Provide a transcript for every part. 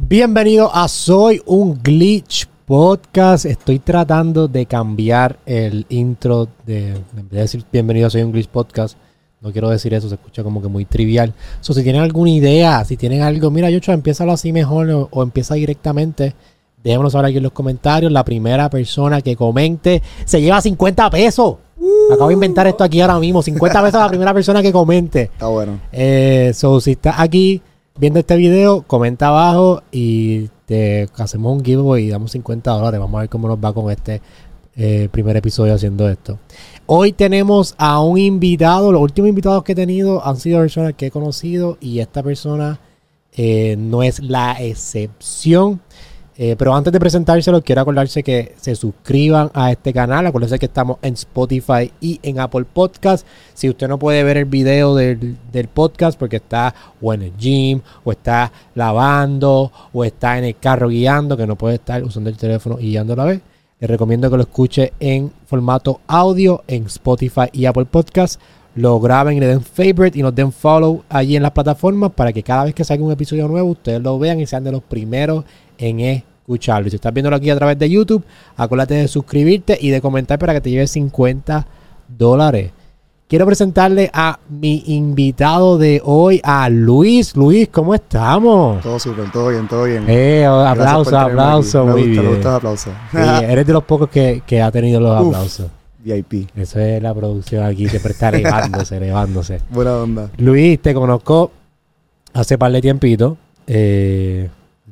Bienvenido a Soy un Glitch Podcast. Estoy tratando de cambiar el intro de, en vez de decir bienvenido a Soy un Glitch Podcast. No quiero decir eso, se escucha como que muy trivial. So, si tienen alguna idea, si tienen algo, mira, Yocho, empiézalo así mejor o, o empieza directamente. Déjenos saber aquí en los comentarios. La primera persona que comente se lleva 50 pesos. Acabo de inventar esto aquí ahora mismo. 50 pesos a la primera persona que comente. Está bueno. Eh, so, si estás aquí viendo este video, comenta abajo y te hacemos un giveaway y damos 50 dólares. Vamos a ver cómo nos va con este eh, primer episodio haciendo esto. Hoy tenemos a un invitado. Los últimos invitados que he tenido han sido personas que he conocido y esta persona eh, no es la excepción. Eh, pero antes de presentárselo, quiero acordarse que se suscriban a este canal. Acuérdense que estamos en Spotify y en Apple Podcast. Si usted no puede ver el video del, del podcast porque está o en el gym, o está lavando, o está en el carro guiando, que no puede estar usando el teléfono y guiando a la vez, le recomiendo que lo escuche en formato audio en Spotify y Apple Podcast. Lo graben y le den favorite y nos den follow allí en las plataformas para que cada vez que salga un episodio nuevo ustedes lo vean y sean de los primeros en escucharlo. Y si estás viéndolo aquí a través de YouTube, acuérdate de suscribirte y de comentar para que te lleves 50 dólares. Quiero presentarle a mi invitado de hoy, a Luis. Luis, ¿cómo estamos? Todo súper, todo bien, todo bien. Eh, aplauso, aplauso. Me muy gusta, bien. Me gusta el aplauso. Sí, eres de los pocos que, que ha tenido los Uf. aplausos. VIP. Eso es la producción aquí, siempre está elevándose, elevándose. Buena onda. Luis, te conozco hace par de tiempito. Eh,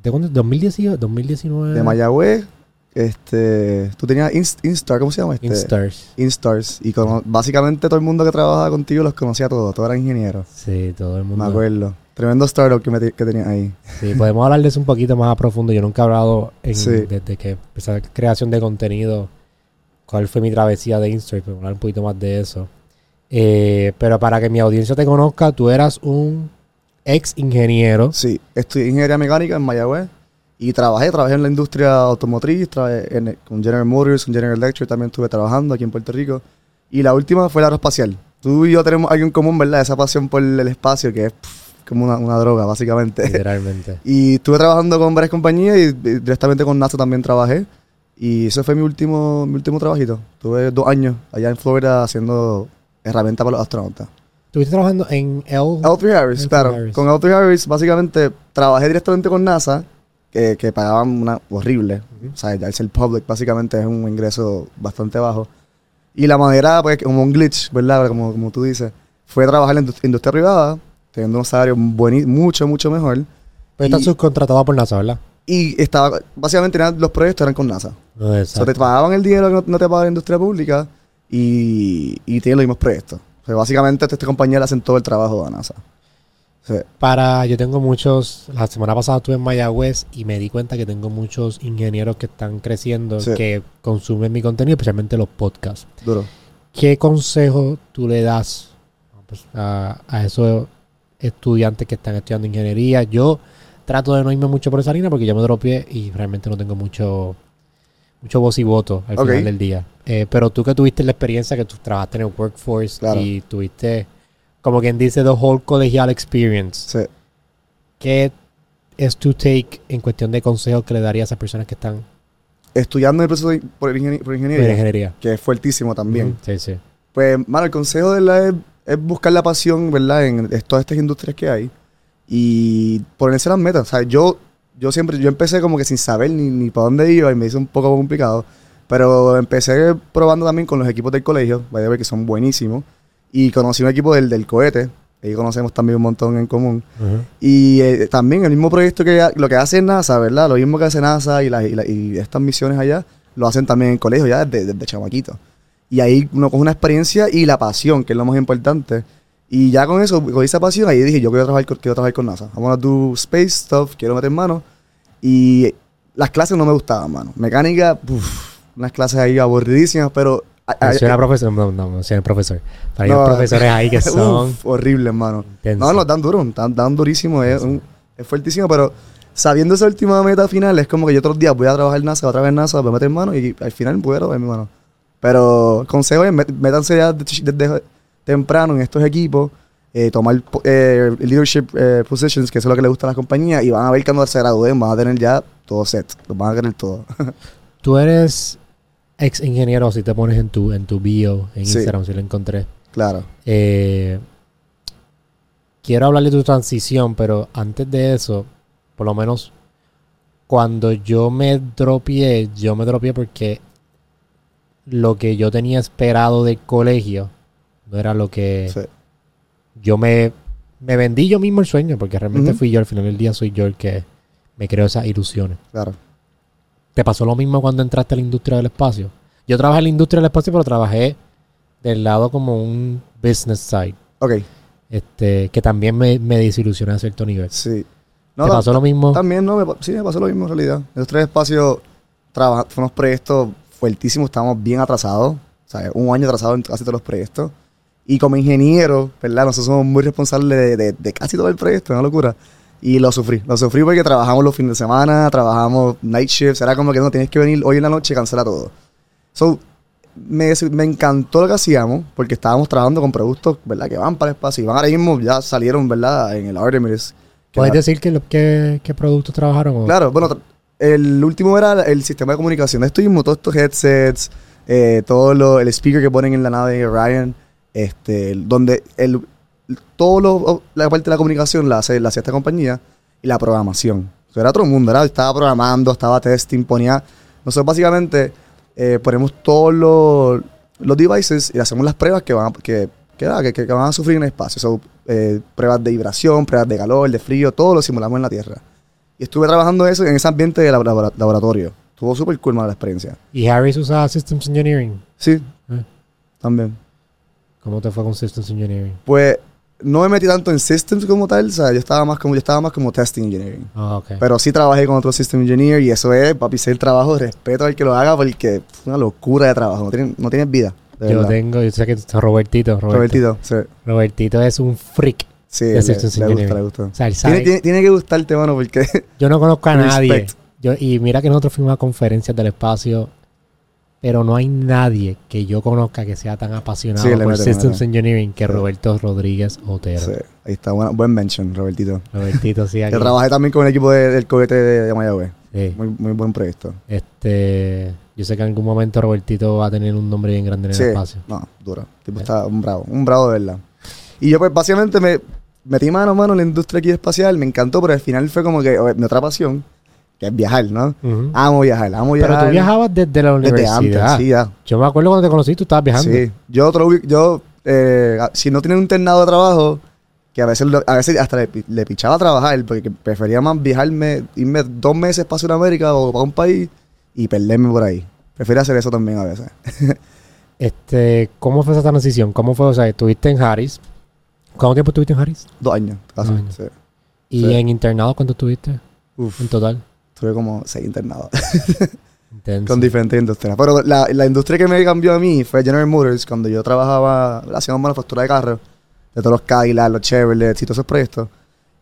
¿De cuándo? ¿2018? ¿2019? De Mayagüez, este, tú tenías Inst- Instar, ¿cómo se llama? Este? Instars. Instars. Y cono- básicamente todo el mundo que trabajaba contigo los conocía todos, todos eran ingenieros. Sí, todo el mundo. Me acuerdo. Tremendo startup que, me- que tenías ahí. Sí, podemos hablar de eso un poquito más a profundo. Yo nunca he hablado en- Sí. desde que empecé la creación de contenido. ¿Cuál fue mi travesía de Instagram? Podemos hablar un poquito más de eso. Eh, pero para que mi audiencia te conozca, tú eras un ex ingeniero. Sí, estudié ingeniería mecánica en Mayagüez y trabajé, trabajé en la industria automotriz, trabajé en- con General Motors, con General Electric, también estuve trabajando aquí en Puerto Rico. Y la última fue la aeroespacial. Tú y yo tenemos algo en común, ¿verdad? Esa pasión por el espacio que es pff, como una, una droga, básicamente. Literalmente. y estuve trabajando con varias compañías y, directamente con NASA también trabajé. Y ese fue mi último, mi último trabajito. Tuve dos años allá en Florida haciendo herramientas para los astronautas. Estuviste trabajando en L. L3 Harris, L3 claro. Harris. Con L3 Harris, básicamente, trabajé directamente con NASA, que, que pagaban una horrible. O sea, al ser public, básicamente es un ingreso bastante bajo. Y la manera, pues, como un glitch, ¿verdad? Como, como tú dices, fue trabajar en la indust- industria privada, teniendo unos salarios bueni- mucho, mucho mejor. Pero estás subcontratado por NASA, ¿verdad? Y estaba, básicamente, eran- los proyectos eran con NASA. No, O sea, exacto. te pagaban el dinero que no, no te pagaba la industria pública y, y tienen los mismos proyectos. O sea, básicamente, esta, esta compañía le hacen todo el trabajo a NASA. Sea, Para, yo tengo muchos, la semana pasada estuve en Mayagüez y me di cuenta que tengo muchos ingenieros que están creciendo, Sí. que consumen mi contenido, especialmente los podcasts. duro. ¿Qué consejo tú le das pues, a, a esos estudiantes que están estudiando ingeniería? Yo trato de no irme mucho por esa línea porque yo me dropié y realmente no tengo mucho mucho voz y voto al Ok. final del día. Eh, pero tú que tuviste la experiencia, que tú trabajaste en el workforce Claro. y tuviste, como quien dice, the whole collegial experience. Sí. ¿Qué es tu take en cuestión de consejos que le daría a esas personas que están estudiando el proceso por, ingeni- por en ingeniería, ingeniería? que es fuertísimo también. Sí, sí. Pues, mano, el consejo de la es, es buscar la pasión, ¿verdad? En es- todas estas industrias que hay y ponerse las metas. O sea, yo, yo siempre, yo empecé como que sin saber ni, ni para dónde iba y me hizo un poco complicado. Pero empecé probando también con los equipos del colegio, vaya a ver que son buenísimos. Y conocí un equipo del, del cohete, ahí conocemos también un montón en común. Y eh, también el mismo proyecto que lo que hace NASA, ¿verdad? Lo mismo que hace NASA y, la- y la- y estas misiones allá, lo hacen también en colegio ya desde, desde chamaquito. Y ahí uno coge una experiencia y la pasión, que es lo más importante. Y ya con eso, con esa pasión, ahí dije, yo quiero trabajar, quiero trabajar con NASA. Vamos a do space stuff, quiero meter mano. Y las clases no me gustaban, mano. Mecánica, uf, unas clases ahí aburridísimas, pero... Menciona profesor, no, no, menciona profesor. Pero hay No, unos profesores ahí que son uf, horribles, mano. No, nos dan duro, dan, dan durísimo, es, un- es fuertísimo, pero sabiendo esa última meta final, es como que yo otros días voy a trabajar en NASA, otra vez en NASA, voy a meter mano y al final voy a trabajar mi mano. Pero consejo es, métanse ya desde, desde temprano en estos equipos, eh, tomar eh, leadership eh, positions, que eso es lo que le gusta a las compañías, y van a ver que cuando se gradúen van a tener ya todo set, los van a tener todo. Tú eres ex ingeniero, si te pones en tu, en tu bio, en Sí. Instagram, si lo encontré. claro. Eh, quiero hablar de tu transición, pero antes de eso, por lo menos cuando yo me dropié, yo me dropié porque lo que yo tenía esperado del colegio no era lo que Sí. yo me, me vendí yo mismo el sueño, porque realmente fui yo, al final del día soy yo el que me creo esas ilusiones. Claro. ¿Te pasó lo mismo cuando entraste a la industria del espacio? Yo trabajé en la industria del espacio, pero trabajé del lado como un business side. Ok, Este, que también me, me desilusioné a cierto nivel. sí. ¿Te ta- pasó lo mismo? También, no, me sí, me pasó lo mismo en realidad. En los tres espacios trabaja- fueron unos proyectos fuertísimos, estábamos bien atrasados, o sea, un año atrasado en casi todos los proyectos. Y como ingeniero, ¿verdad? Nosotros somos muy responsables de, de- de casi todo el proyecto, una locura. Y lo sufrí, lo sufrí porque trabajamos los fines de semana, trabajamos night shifts, era como que no, tienes que venir hoy en la noche y cancela todo. So, me, me encantó lo que hacíamos porque estábamos trabajando con productos, ¿verdad? Que van para el espacio y van ahora mismo, ya salieron, ¿verdad? En el Artemis. que ¿Puedes decir que qué, qué productos trabajaron? o- Claro, bueno, el último era el sistema de comunicación. Esto mismo, todos estos headsets, eh, todo lo, el speaker que ponen en la nave de Ryan, este, donde el, todo lo, la parte de la comunicación la hace, la hacía esta compañía y la programación. O sea, era otro mundo. Estaba programando, estaba testing, ponía... Nosotros básicamente eh, ponemos todos los, los devices y hacemos las pruebas que van a, que, que, que- que van a sufrir en el espacio. So, eh, pruebas de vibración, pruebas de calor, de frío, todo lo simulamos en la Tierra. Y estuve trabajando eso en ese ambiente de lab- lab- laboratorio. Estuvo súper cool, mano, la experiencia. ¿Y Harris usaba Systems Engineering? Sí, Eh. también. ¿Cómo te fue con Systems Engineering? Pues no me metí tanto en systems como tal, o sea, yo estaba más como, yo estaba más como testing engineering. Ah, ok. Pero sí trabajé con otro system engineer y eso es, papi, ser el trabajo, respeto al que lo haga porque es una locura de trabajo, no tienes, no tienes vida. yo verdad. tengo, yo sé que Robertito. Roberto. Robertito, sí, Robertito es un freak. sí, De le, systems le gusta, engineering. le gusta. O sea, él Tiene, tiene, tiene que gustarte, mano, porque Yo no conozco a nadie. Yo, y mira que nosotros fuimos a conferencias del espacio, pero no hay nadie que yo conozca que sea tan apasionado Sí, por Systems. Engineering que. Roberto Rodríguez Otero. sí, ahí está, buena, buen mention, Robertito. Robertito, sí, aquí. Trabajé también con el equipo de- del cohete de, de Mayagüez. Sí. Muy, muy buen proyecto. Este, yo sé que en algún momento Robertito va a tener un nombre bien grande en el espacio. no, duro. Tipo está un bravo, un bravo de verdad. Y yo pues básicamente me metí mano a mano en la industria aquí espacial, me encantó, pero al final fue como que mi otra pasión, que es viajar, ¿no? Ujú. Amo viajar, amo pero viajar. tú viajabas desde la desde universidad. antes, sí, ya. Yo me acuerdo cuando te conocí, tú estabas viajando. Sí, yo, otro, yo eh, si no tenía un internado de trabajo, que a veces, a veces hasta le, le pichaba a trabajar, porque prefería más viajarme, irme dos meses para Sudamérica o para un país y perderme por ahí. Prefiero hacer eso también a veces. Este, ¿cómo fue esa transición? ¿Cómo fue? O sea, estuviste en Harris. ¿Cuánto tiempo estuviste en Harris? Dos años, casi. Dos años. sí. ¿Y Sí. en internado cuánto estuviste Uf, en total? Tuve como seis internados. Con diferentes industrias. Pero la, la industria que me cambió a mí fue General Motors, cuando yo trabajaba, haciendo manufactura de carros, de todos los Cadillac, los Chevrolet y todos esos proyectos.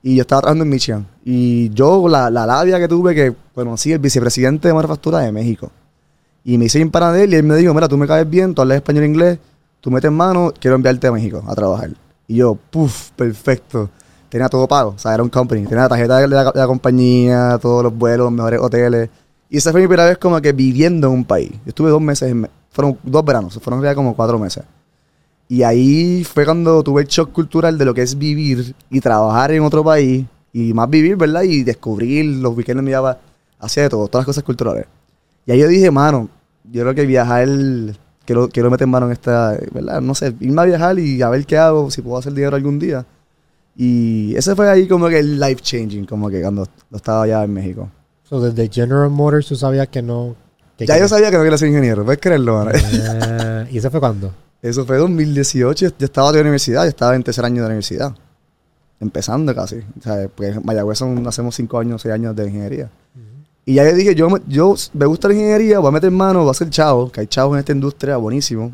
Y yo estaba trabajando en Michigan. Y yo, la, la labia que tuve, que conocí el vicepresidente de manufactura de México. Y me hice en para de él y él me dijo, mira, tú me caes bien, tú hablas español e inglés, tú metes mano, quiero enviarte a México a trabajar. Y yo, puff, perfecto. Tenía todo pago, o sea, era un company. Tenía la tarjeta de la, de la compañía, todos los vuelos, los mejores hoteles. Y esa fue mi primera vez como que viviendo en un país. Yo estuve dos meses, en fueron dos veranos, fueron ya como cuatro meses. Y ahí fue cuando tuve el shock cultural de lo que es vivir y trabajar en otro país. Y más vivir, ¿verdad? Y descubrir, los weekends me iba hacia de todo, todas las cosas culturales. Y ahí yo dije, mano, yo creo que viajar, quiero, quiero meter mano en esta, ¿verdad? No sé, irme a viajar y a ver qué hago, si puedo hacer dinero algún día. Y ese fue ahí como que el life changing, como que cuando lo estaba allá en México. So, desde General Motors tú sabías que no... que Ya yo querías- sabía que no quería ser ingeniero, puedes creerlo. Ah, ¿Y eso fue cuándo? Eso fue 2018, yo estaba de universidad, yo estaba en tercer año de universidad. Empezando casi. O sea, pues en Mayagüez son, hacemos cinco años, seis años de ingeniería. Y ya yo dije, yo, me- yo me gusta la ingeniería, voy a meter mano, voy a ser chavo, que hay chavos en esta industria, buenísimo.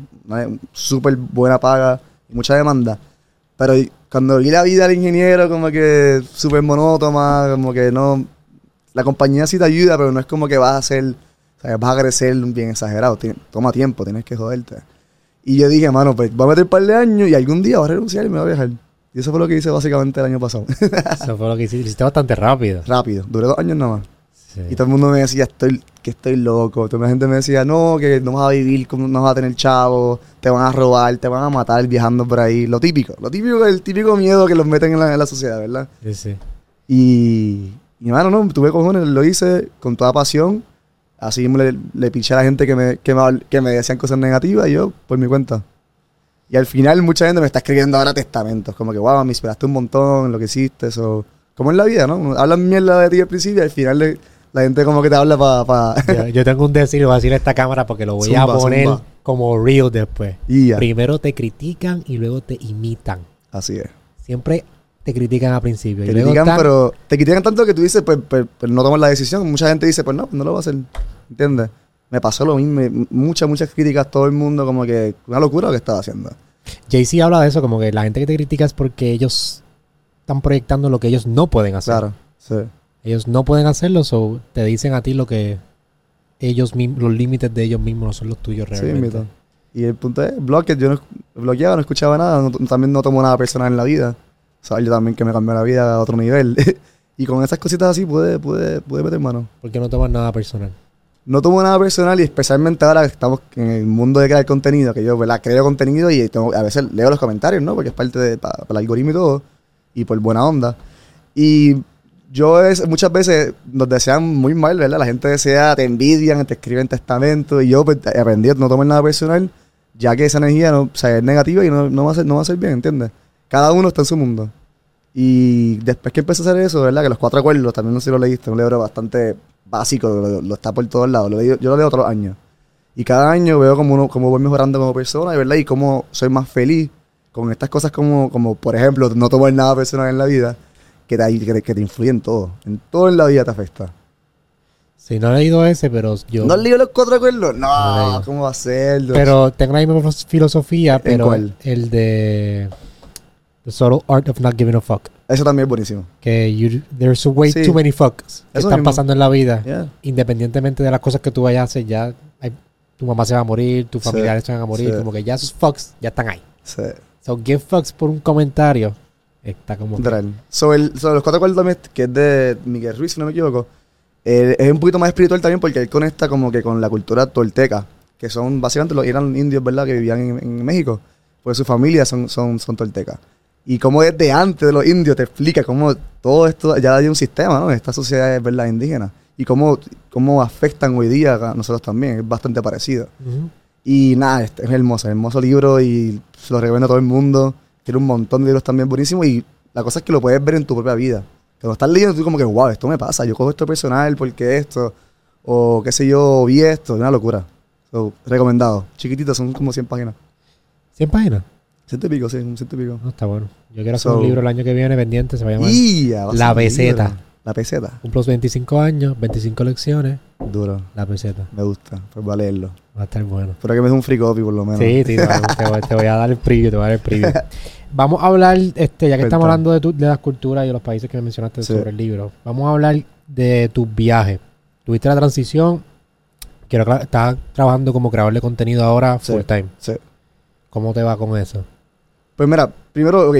Súper buena paga, mucha demanda. Pero cuando vi la vida del ingeniero, como que súper monótona, como que no. La compañía sí te ayuda, pero no es como que vas a hacer, o sea, vas a crecer bien exagerado. Tien- toma tiempo, tienes que joderte. Y yo dije, mano, pues voy a meter un par de años y algún día voy a renunciar y me voy a viajar. Y eso fue lo que hice básicamente el año pasado. Eso fue lo que hiciste. Hiciste bastante rápido. Rápido. Duré dos años nada más. Sí. Y todo el mundo me decía, estoy, que estoy loco. Toda la gente me decía, no, que no vas a vivir, como no vas a tener chavo, te van a robar, te van a matar viajando por ahí. Lo típico, lo típico, el típico miedo que los meten en la, en la sociedad, ¿verdad? Sí, sí. Y, y hermano, no, tuve cojones, lo hice con toda pasión. Así mismo le, le piché a la gente que me, que, me, que me decían cosas negativas y yo, por mi cuenta. Y al final mucha gente me está escribiendo ahora testamentos, como que, wow, me inspiraste un montón lo que hiciste, eso. Como en la vida, ¿no? Hablan mierda de ti al principio y al final le- la gente como que te habla para... Pa, Yo, yo tengo un decir, voy a decir a esta cámara porque lo voy a Zumba, poner zumba. como real después. Primero te critican y luego te imitan. Así es. Siempre te critican al principio. Te y critican, pero te critican tanto que tú dices, pues, pues, pues no tomas la decisión. Mucha gente dice, pues no, no lo voy a hacer. ¿Entiendes? Me pasó lo mismo. Muchas, muchas críticas, todo el mundo, como que una locura lo que estaba haciendo. Jay-Z habla de eso, como que la gente que te critica es porque ellos están proyectando lo que ellos no pueden hacer. Claro, sí. Ellos no pueden hacerlo, so te dicen a ti lo que ellos mismos, los límites de ellos mismos no son los tuyos Sí, realmente. mito. Y el punto es, bloque, yo no bloqueaba, no escuchaba nada, no- también no tomo nada personal en la vida. O sea, yo también que me cambió la vida a otro nivel. y con esas cositas así pude, pude, pude meter mano. porque no toman nada personal. No tomo nada personal y especialmente ahora que estamos en el mundo de crear contenido, que yo ¿verdad? creo contenido y tengo- a veces leo los comentarios, ¿no? Porque es parte de, para el algoritmo y todo, y por buena onda. Y yo es, muchas veces nos desean muy mal, ¿verdad? La gente desea, te envidian, te escriben testamentos, y yo pues, aprendí a no tomar nada personal, ya que esa energía no, o sea, es negativa y no, no, va a ser, no va a ser bien, ¿entiendes? Cada uno está en su mundo. Y después que empecé a hacer eso, ¿verdad? Que los cuatro acuerdos, también no sé si lo leíste, un libro bastante básico, lo, está por todos lados. Lo leí- yo lo leo todos los años. Y cada año veo como, uno, como voy mejorando como persona, ¿verdad? Y cómo soy más feliz con estas cosas como, como por ejemplo, no tomar nada personal en la vida, que te, que te, que te influye en todo. En todo en la vida te afecta. Sí, no he leído ese, pero yo... ¿No has leído los cuatro acuerdos? No. ¿cómo va a ser? Pero tengo la misma filosofía, pero cuál? el de The Subtle Art of Not Giving a Fuck. Eso también es buenísimo. Que you, there's way Sí. too many fucks que Eso están mismo. pasando en la vida. Yeah. Independientemente de las cosas que tú vayas a hacer, ya hay- tu mamá se va a morir, tus Sí, familiares se van a morir, sí. como que ya esos fucks ya están ahí. Sí. So, give fucks por un comentario está como... Literal. Sobre, el- sobre los cuatro también, que es de Miguel Ruiz, si no me equivoco, eh, es un poquito más espiritual también porque él conecta como que con la cultura tolteca, que son básicamente los eran indios, ¿verdad? Que vivían en, en México. Pues su familia son, son, son toltecas. Y como desde antes de los indios te explica cómo todo esto ya hay un sistema, ¿no? Estas sociedades, ¿verdad? Indígenas. Y cómo, cómo afectan hoy día a nosotros también. Es bastante parecido. Ujú. Y nada, este es hermoso, hermoso libro y se lo recomiendo a todo el mundo. Tiene un montón de libros también buenísimos y la cosa es que lo puedes ver en tu propia vida. Cuando estás leyendo, tú como que, wow, esto me pasa, yo cojo esto personal porque esto, o qué sé yo, vi esto, es una locura. So, recomendado. Chiquititos, son como 100 páginas. 100 páginas. Ciento y pico, sí, un ciento y pico. No, está bueno. Yo quiero hacer So- un libro el año que viene pendiente, se va a llamar va a La libro. La peseta. Cumplo los 25 años, 25 lecciones, Duro, la peseta. me gusta, pues va a leerlo. Va a estar bueno. Espero que me dé un free copy por lo menos. Sí, sí, te, voy- te a dar el preview, te voy a dar el preview. Vamos a hablar, este, ya que estamos hablando de, tu- de las culturas y de los países que mencionaste Sí. sobre el libro, vamos a hablar de tus viajes. Tuviste la transición, quiero estás trabajando como creador de contenido ahora Sí. full time. Sí. ¿Cómo te va con eso? Pues mira, primero, ok,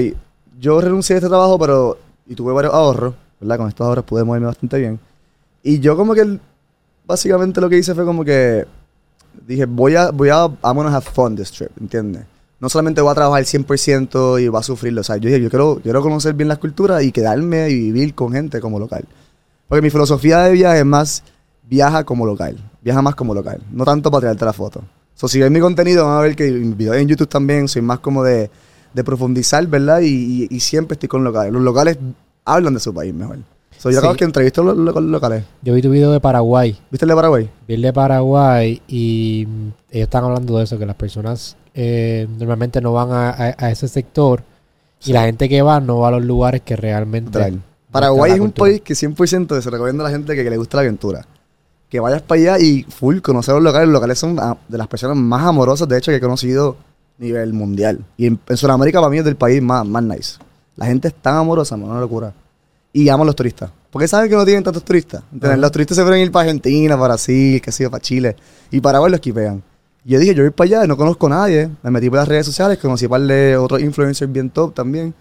yo renuncié a este trabajo, pero. Y tuve varios ahorros, ¿verdad? Con estos ahorros pude moverme bastante bien. Y yo, como que. Básicamente lo que hice fue como que. Dije, voy a. Voy a. I'm gonna have fun this trip, ¿entiendes? No solamente voy a trabajar 100% y voy a sufrirlo. O sea, yo dije, yo quiero, quiero conocer bien las culturas y quedarme y vivir con gente como local. Porque mi filosofía de viaje es más. Viaja como local. Viaja más como local. No tanto para tirarte la foto. So, si ven mi contenido, van a ver que videos en YouTube también soy más como de de profundizar, ¿verdad? Y, y- y siempre estoy con locales. Los locales hablan de su país mejor. So, yo Sí. acabo que entrevisto a los, locales. Yo vi tu video de Paraguay, ¿Viste el de Paraguay? vi el de Paraguay y ellos están hablando de eso, que las personas eh, normalmente no van a, a- a ese sector y la gente que va no va a los lugares que realmente... Buscan Paraguay es un país que 100% se recomienda a la gente que, que le gusta la aventura. Que vayas para allá y full conocer los locales. Los locales son de las personas más amorosas, de hecho, que he conocido a nivel mundial. Y en, en Sudamérica para mí es del país más, más nice. La gente es tan amorosa, man, una locura. Y aman los turistas. Porque saben que no tienen tantos turistas. ¿entiendes? Ajá. Los turistas se pueden ir para Argentina, para Brasil, que sé yo, para Chile. Y Paraguay los quipean. Y yo dije, yo voy para allá, no conozco a nadie. Me metí por las redes sociales, conocí a par de otros influencers bien top también.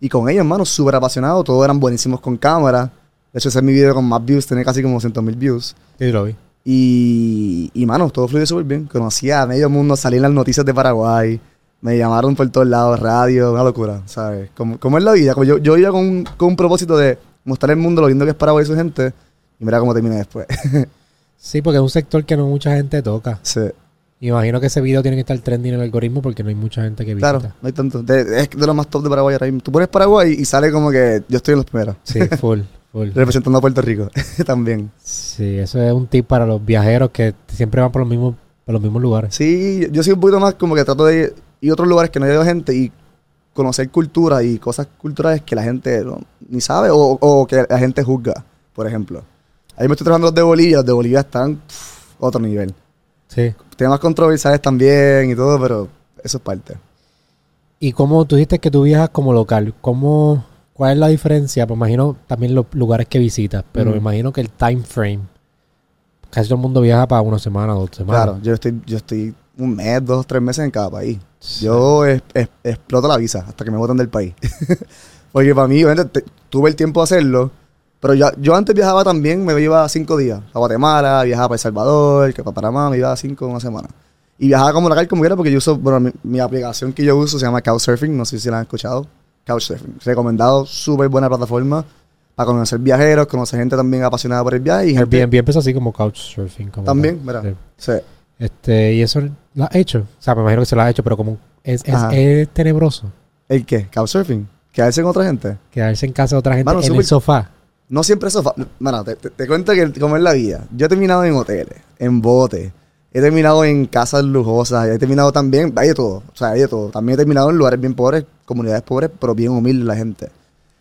Y con ellos, hermano, súper apasionados. Todos eran buenísimos con cámara. De hecho, ese es mi video con más views. Tiene casi como 200 mil views. Sí, lo vi. Y, y mano, todo fluyó súper bien. Conocí a medio mundo, salí en las noticias de Paraguay. Me llamaron por todos lados, radio, una locura, ¿sabes? Como, como es la vida. Como yo, yo iba con, con un propósito de mostrar el mundo lo lindo que es Paraguay y su gente. Y mira cómo termina después. Sí, porque es un sector que no mucha gente toca. sí. Imagino que ese video tiene que estar trending en el algoritmo porque no hay mucha gente que visita. Claro, no hay tanto. De- es de lo más top de Paraguay ahora mismo. Tú pones Paraguay y sale como que yo estoy en los primeros. Sí, full, full. Representando a Puerto Rico también. Sí, eso es un tip para los viajeros que siempre van por los mismos, por los mismos lugares. Sí, yo soy un poquito más como que trato de a otros lugares que no hay gente y conocer cultura y cosas culturales que la gente no- ni sabe o, o que la gente juzga, por ejemplo. Ahí me estoy trabajando los de Bolivia, los de Bolivia están pff, otro nivel. Sí. Temas controversiales también y todo, pero eso es parte. Y como tú dijiste que tú viajas como local, ¿cómo, ¿cuál es la diferencia? Pues imagino también los lugares que visitas, pero me imagino que el time frame, casi todo el mundo viaja para una semana, dos semanas. Claro, yo estoy, yo estoy un mes, dos, tres meses en cada país. Yo es- es- exploto la visa hasta que me voten del país. Porque para mí, obviamente, te- tuve el tiempo de hacerlo. Pero yo, yo antes viajaba también, me iba cinco días. A Guatemala, viajaba para El Salvador, que para Panamá, me iba cinco una semana. Y viajaba como local como era porque yo uso, bueno, mi, mi aplicación que yo uso se llama Couchsurfing, no sé si la han escuchado. Couchsurfing, recomendado, súper buena plataforma para conocer viajeros, conocer gente también apasionada por el viaje y gente Airbnb empezó así como couchsurfing. Como también, mira. Sí. Este, y eso lo has hecho. O sea, me imagino que se lo has hecho, pero como es, es, es tenebroso ¿El qué? Couchsurfing. Quedarse con otra gente. quedarse en casa de otra gente Mano, en el sofá. No siempre eso. fa- Mano, te, te- te cuento que como es la vida. Yo he terminado en hoteles, en botes. He terminado en casas lujosas. He terminado también. Hay de todo. O sea, hay de todo. También he terminado en lugares bien pobres, comunidades pobres, pero bien humildes la gente.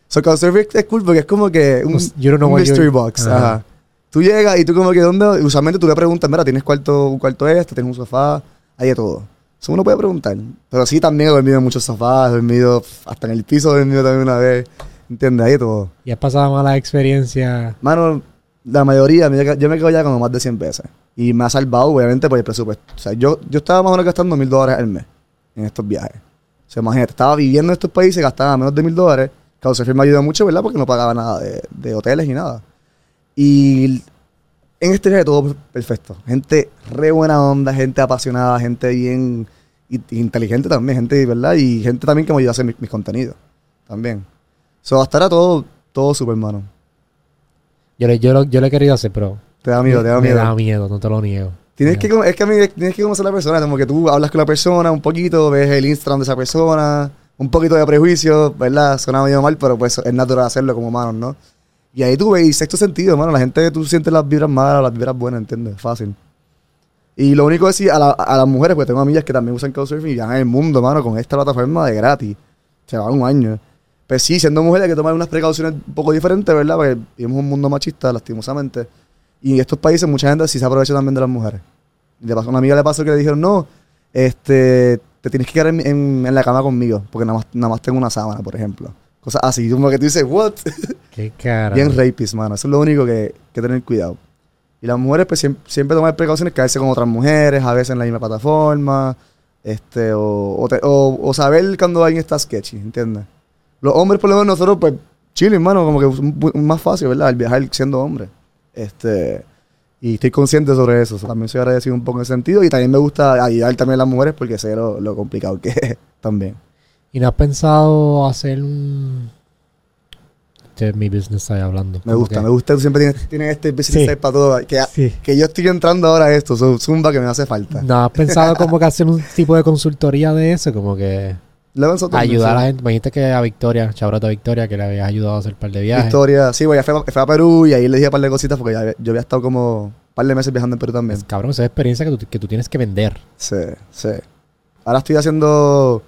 So, Couchsurfing es cool porque es como que un, un mystery box. Ajá. Ajá. Tú llegas y tú como que, ¿dónde? Usualmente tú le preguntas, mira, ¿tienes cuarto, un cuarto este? ¿Tienes un sofá? Hay de todo. Eso uno puede preguntar. Pero sí, también he dormido en muchos sofás, he dormido hasta en el piso, he dormido también una vez. ¿Entiendes? Hay de todo. Y has pasado malas experiencias. Mano, la mayoría, yo me quedo ya como más de 100 veces. Y me ha salvado, obviamente, por el presupuesto. O sea, yo, yo estaba más o menos gastando mil dólares al mes en estos viajes. O sea, imagínate, estaba viviendo en estos países, gastaba menos de mil dólares. Couchsurfing me ayudó mucho, ¿verdad? Porque no pagaba nada de, de hoteles ni nada. Y en este viaje todo perfecto. Gente re buena onda, gente apasionada, gente bien inteligente también, gente, ¿verdad? Y gente también que me ayuda a hacer mis, mis contenidos. También. So, hasta ahora todo, todo súper, hermano. Yo, le- yo, lo, yo lo he querido hacer, pero Te da miedo, te da me miedo. da miedo, no te lo niego. Tienes Me que, es que a mí tienes que conocer a la persona, como que tú hablas con la persona un poquito, ves el Instagram de esa persona, un poquito de prejuicio, ¿verdad? Suena medio mal, pero pues es natural hacerlo como humanos, ¿no? Y ahí tú ves, sexto sentido, mano, la gente, tú sientes las vibras malas, las vibras buenas, ¿entiendes? Fácil. Y lo único es decir a, la- a las mujeres, pues tengo amigas que también usan Couchsurfing y viajan el mundo, mano, con esta plataforma de gratis. Se va un año. Pues sí, siendo mujeres hay que tomar unas precauciones un poco diferentes, ¿verdad? Porque vivimos un mundo machista, lastimosamente. Y en estos países mucha gente sí se aprovecha también de las mujeres. Le pasó, una amiga le pasó que le dijeron, no, este, te tienes que quedar en la cama conmigo, porque nada más, nada más tengo una sábana, por ejemplo. Cosas así, como que tú dices, what? Qué cara. Bien rapist, mano. Eso es lo único que que tener cuidado. Y las mujeres, pues siempre, siempre tomar precauciones, caerse con otras mujeres, a veces en la misma plataforma, este, o, o, te- o- o saber cuando alguien está sketchy, ¿entiendes? Los hombres, por lo menos nosotros, pues, chile, hermano, como que es más fácil, ¿verdad? El viajar siendo hombre. Este, y estoy consciente sobre eso. También soy agradecido un poco en ese sentido. Y también me gusta ayudar también a las mujeres porque sé lo, lo complicado que es también. ¿Y no has pensado hacer un... Este es mi business side hablando. Me gusta, que- me gusta. Tú siempre tienes, tienes este business Sí. para todo. Que, Sí. que yo estoy entrando ahora a esto. so, Zumba que me hace falta. ¿No has pensado como que hacer un tipo de consultoría de eso? Como que ayudar a la gente. Me dijiste que a Victoria, chabrota Victoria, que le habías ayudado a hacer un par de viajes. Historia. Sí, güey, fue, fue a Perú y ahí le dije un par de cositas porque ya- yo había estado como un par de meses viajando en Perú también. Es, cabrón, esa es experiencia que tú, que tú tienes que vender. Sí, sí. Ahora estoy haciendo.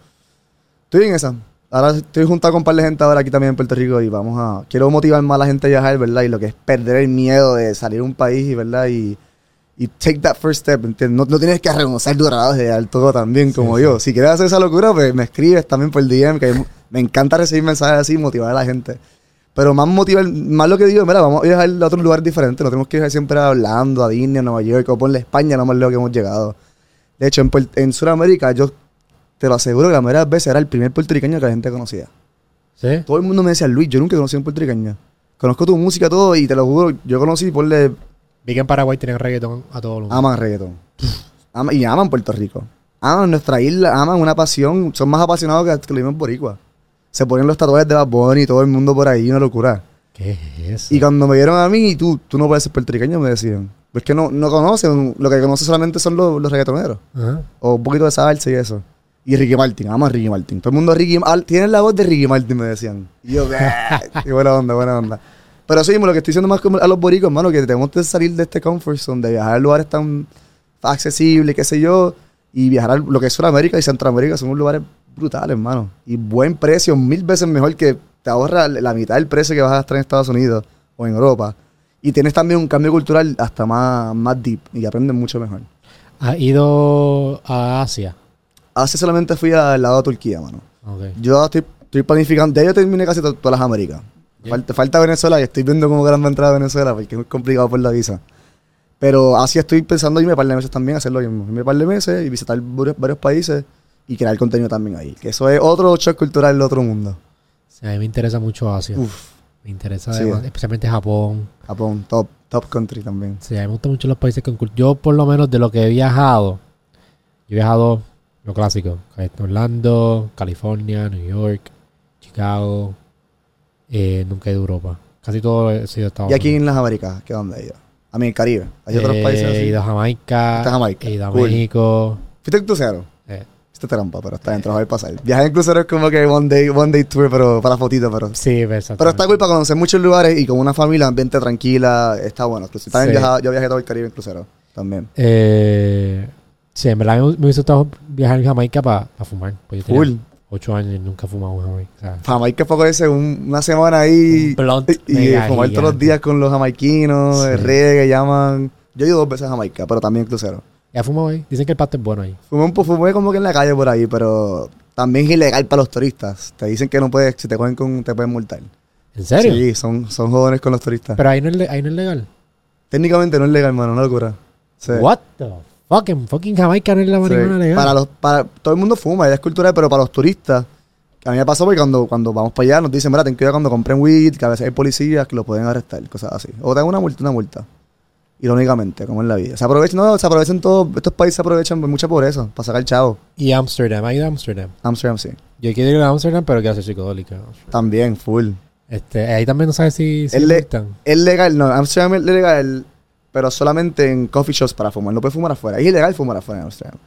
Estoy en esa. Ahora estoy juntado con un par de gente ahora aquí también en Puerto Rico y vamos a. Quiero motivar más a la gente a viajar, ¿verdad? Y lo que es perder el miedo de salir a un país, ¿verdad? Y, y take that first step, ¿entiendes? No, no tienes que reconocer dorados de todo también, Sí, como sí. yo. Si quieres hacer esa locura, pues me escribes también por DM, que me encanta recibir mensajes así, motivar a la gente. Pero más motivar, más lo que digo, mira, vamos a viajar a otros lugares diferentes. No tenemos que viajar siempre hablando a Disney, a Nueva York, o ponle España, no más lejos que hemos llegado. De hecho, en, en Sudamérica, yo te lo aseguro que la mayoría de las veces era el primer puertorriqueño que la gente conocía. ¿Sí? Todo el mundo me decía, Luis, yo nunca conocí a un puertorriqueño. Conozco tu música, todo, y te lo juro, yo conocí por le Vi que en Paraguay tienen reggaetón a todo mundo. aman reggaetón. Ama- y aman Puerto Rico. Aman nuestra isla, aman una pasión. Son más apasionados que, que los mismos boricuas. Se ponen los tatuajes de Bad Bunny y todo el mundo por ahí, una locura. ¿Qué es eso? Y cuando me vieron a mí, tú, tú no puedes ser puertorriqueño, me decían. Pues que no, no conocen, lo que conocen solamente son los, los reggaetoneros. O un poquito de salsa y eso. Y Ricky Martin, aman a Ricky Martin. Todo el mundo Ricky Martin. Tienen la voz de Ricky Martin, me decían. Y yo, qué buena onda, buena onda. Pero sí, lo que estoy diciendo más a los boricos, hermano, que tenemos que salir de este comfort zone, de viajar a lugares tan accesibles, qué sé yo, y viajar a lo que es Sudamérica y Centroamérica, son unos lugares brutales, hermano. Y buen precio, mil veces mejor que te ahorra la mitad del precio que vas a gastar en Estados Unidos o en Europa. Y tienes también un cambio cultural hasta más, más deep y aprendes mucho mejor. ¿Has ido a Asia? Hace solamente fui al lado de Turquía, mano. Yo estoy, estoy planificando, ya yo terminé casi to- todas las Américas. Ya. Falta, falta Venezuela y estoy viendo cómo gran va a entrar a Venezuela porque es muy complicado por la visa. Pero así estoy pensando irme un par de meses también, hacer lo mismo. Irme un par de meses y visitar varios, varios países y crear contenido también ahí. Que eso es otro shock cultural del otro mundo. Sí, a mí me interesa mucho Asia. Uf, Me interesa Sí. además, especialmente Japón. Japón, top, top country también. Sí, a mí me gustan mucho los países con cultura. Yo, por lo menos, de lo que he viajado, yo he viajado lo clásico. Orlando, California, New York, Chicago. eh, nunca he ido a Europa. Casi todo he sido Estados Y aquí Unidos. en las Américas, ¿qué dónde he ido? A mí, el Caribe. Hay otros Eh, países He ido a Jamaica. He ido a Cool. México. ¿Fuiste en crucero? eh, Fuiste trampa, pero está dentro, va a pasar. Viajar en crucero es como que one day, one day tour, pero para fotito, pero... sí, exactamente. Pero está cool para conocer muchos lugares y con una familia, ambiente tranquila, está bueno. Pues, También Sí. viaja- yo viajé todo el Caribe en crucero, también. Eh, sí, en verdad me, me hubiese gustado viajar en Jamaica para fumar. Pues yo tenía Full. ocho años y nunca he fumado en Jamaica. o sea, Jamaica es poco ese, un- una semana ahí Un y fumar todos los días con los jamaiquinos, Sí. el reggae, llaman. Yo he ido dos veces a Jamaica, pero también en crucero. ¿Ya fumado ahí? Dicen que el pasto es bueno ahí. Fumé, un fumé como que en la calle por ahí, pero también es ilegal para los turistas. Te dicen que no puedes, si te cogen con, te pueden multar. ¿En serio? Sí, son, son jóvenes con los turistas. Pero ahí no, es, ahí no es legal. Técnicamente no es legal, hermano, una locura. Sí. What the fucking fucking Jamaica no es la Sí. marihuana legal. Para los, para, todo el mundo fuma, es cultural, pero para los turistas, a mí me pasó porque cuando, cuando vamos para allá nos dicen, mira, ten cuidado cuando compren weed, que a veces hay policías que lo pueden arrestar, cosas así. O te dan una multa, una multa. Irónicamente, como en la vida. Se aprovechan, no, se aprovechan todos, estos países se aprovechan de mucha pobreza, para sacar chavo. Y Amsterdam, ¿ha ido a Amsterdam? Amsterdam sí. Yo quiero ir a Amsterdam, pero quiero ser psicodélica. También, full. Este, ahí también no sabes si, si El le-. Es legal, no, Amsterdam es legal, pero solamente en coffee shops para fumar. No puedes fumar afuera. Es ilegal fumar afuera en Amsterdam.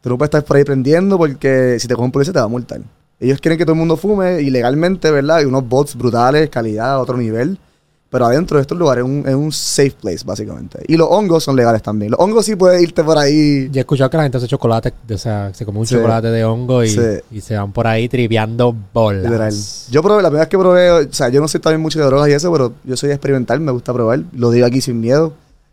Tú no puedes estar por ahí prendiendo porque si te cogen policía te va a multar. Ellos quieren que todo el mundo fume ilegalmente, ¿verdad? Y unos bots brutales, calidad a otro nivel. Pero adentro de estos lugares es un, es un safe place, básicamente. Y los hongos son legales también. Los hongos sí puedes irte por ahí. Yo he escuchado que la gente hace chocolate, o sea, se come un Sí. chocolate de hongo y, Sí. y se van por ahí tripeando bolas. Literal. Yo probé, la primera vez que probé, o sea, yo no soy también mucho de drogas y eso, pero yo soy experimental, me gusta probar. Lo digo aquí sin miedo,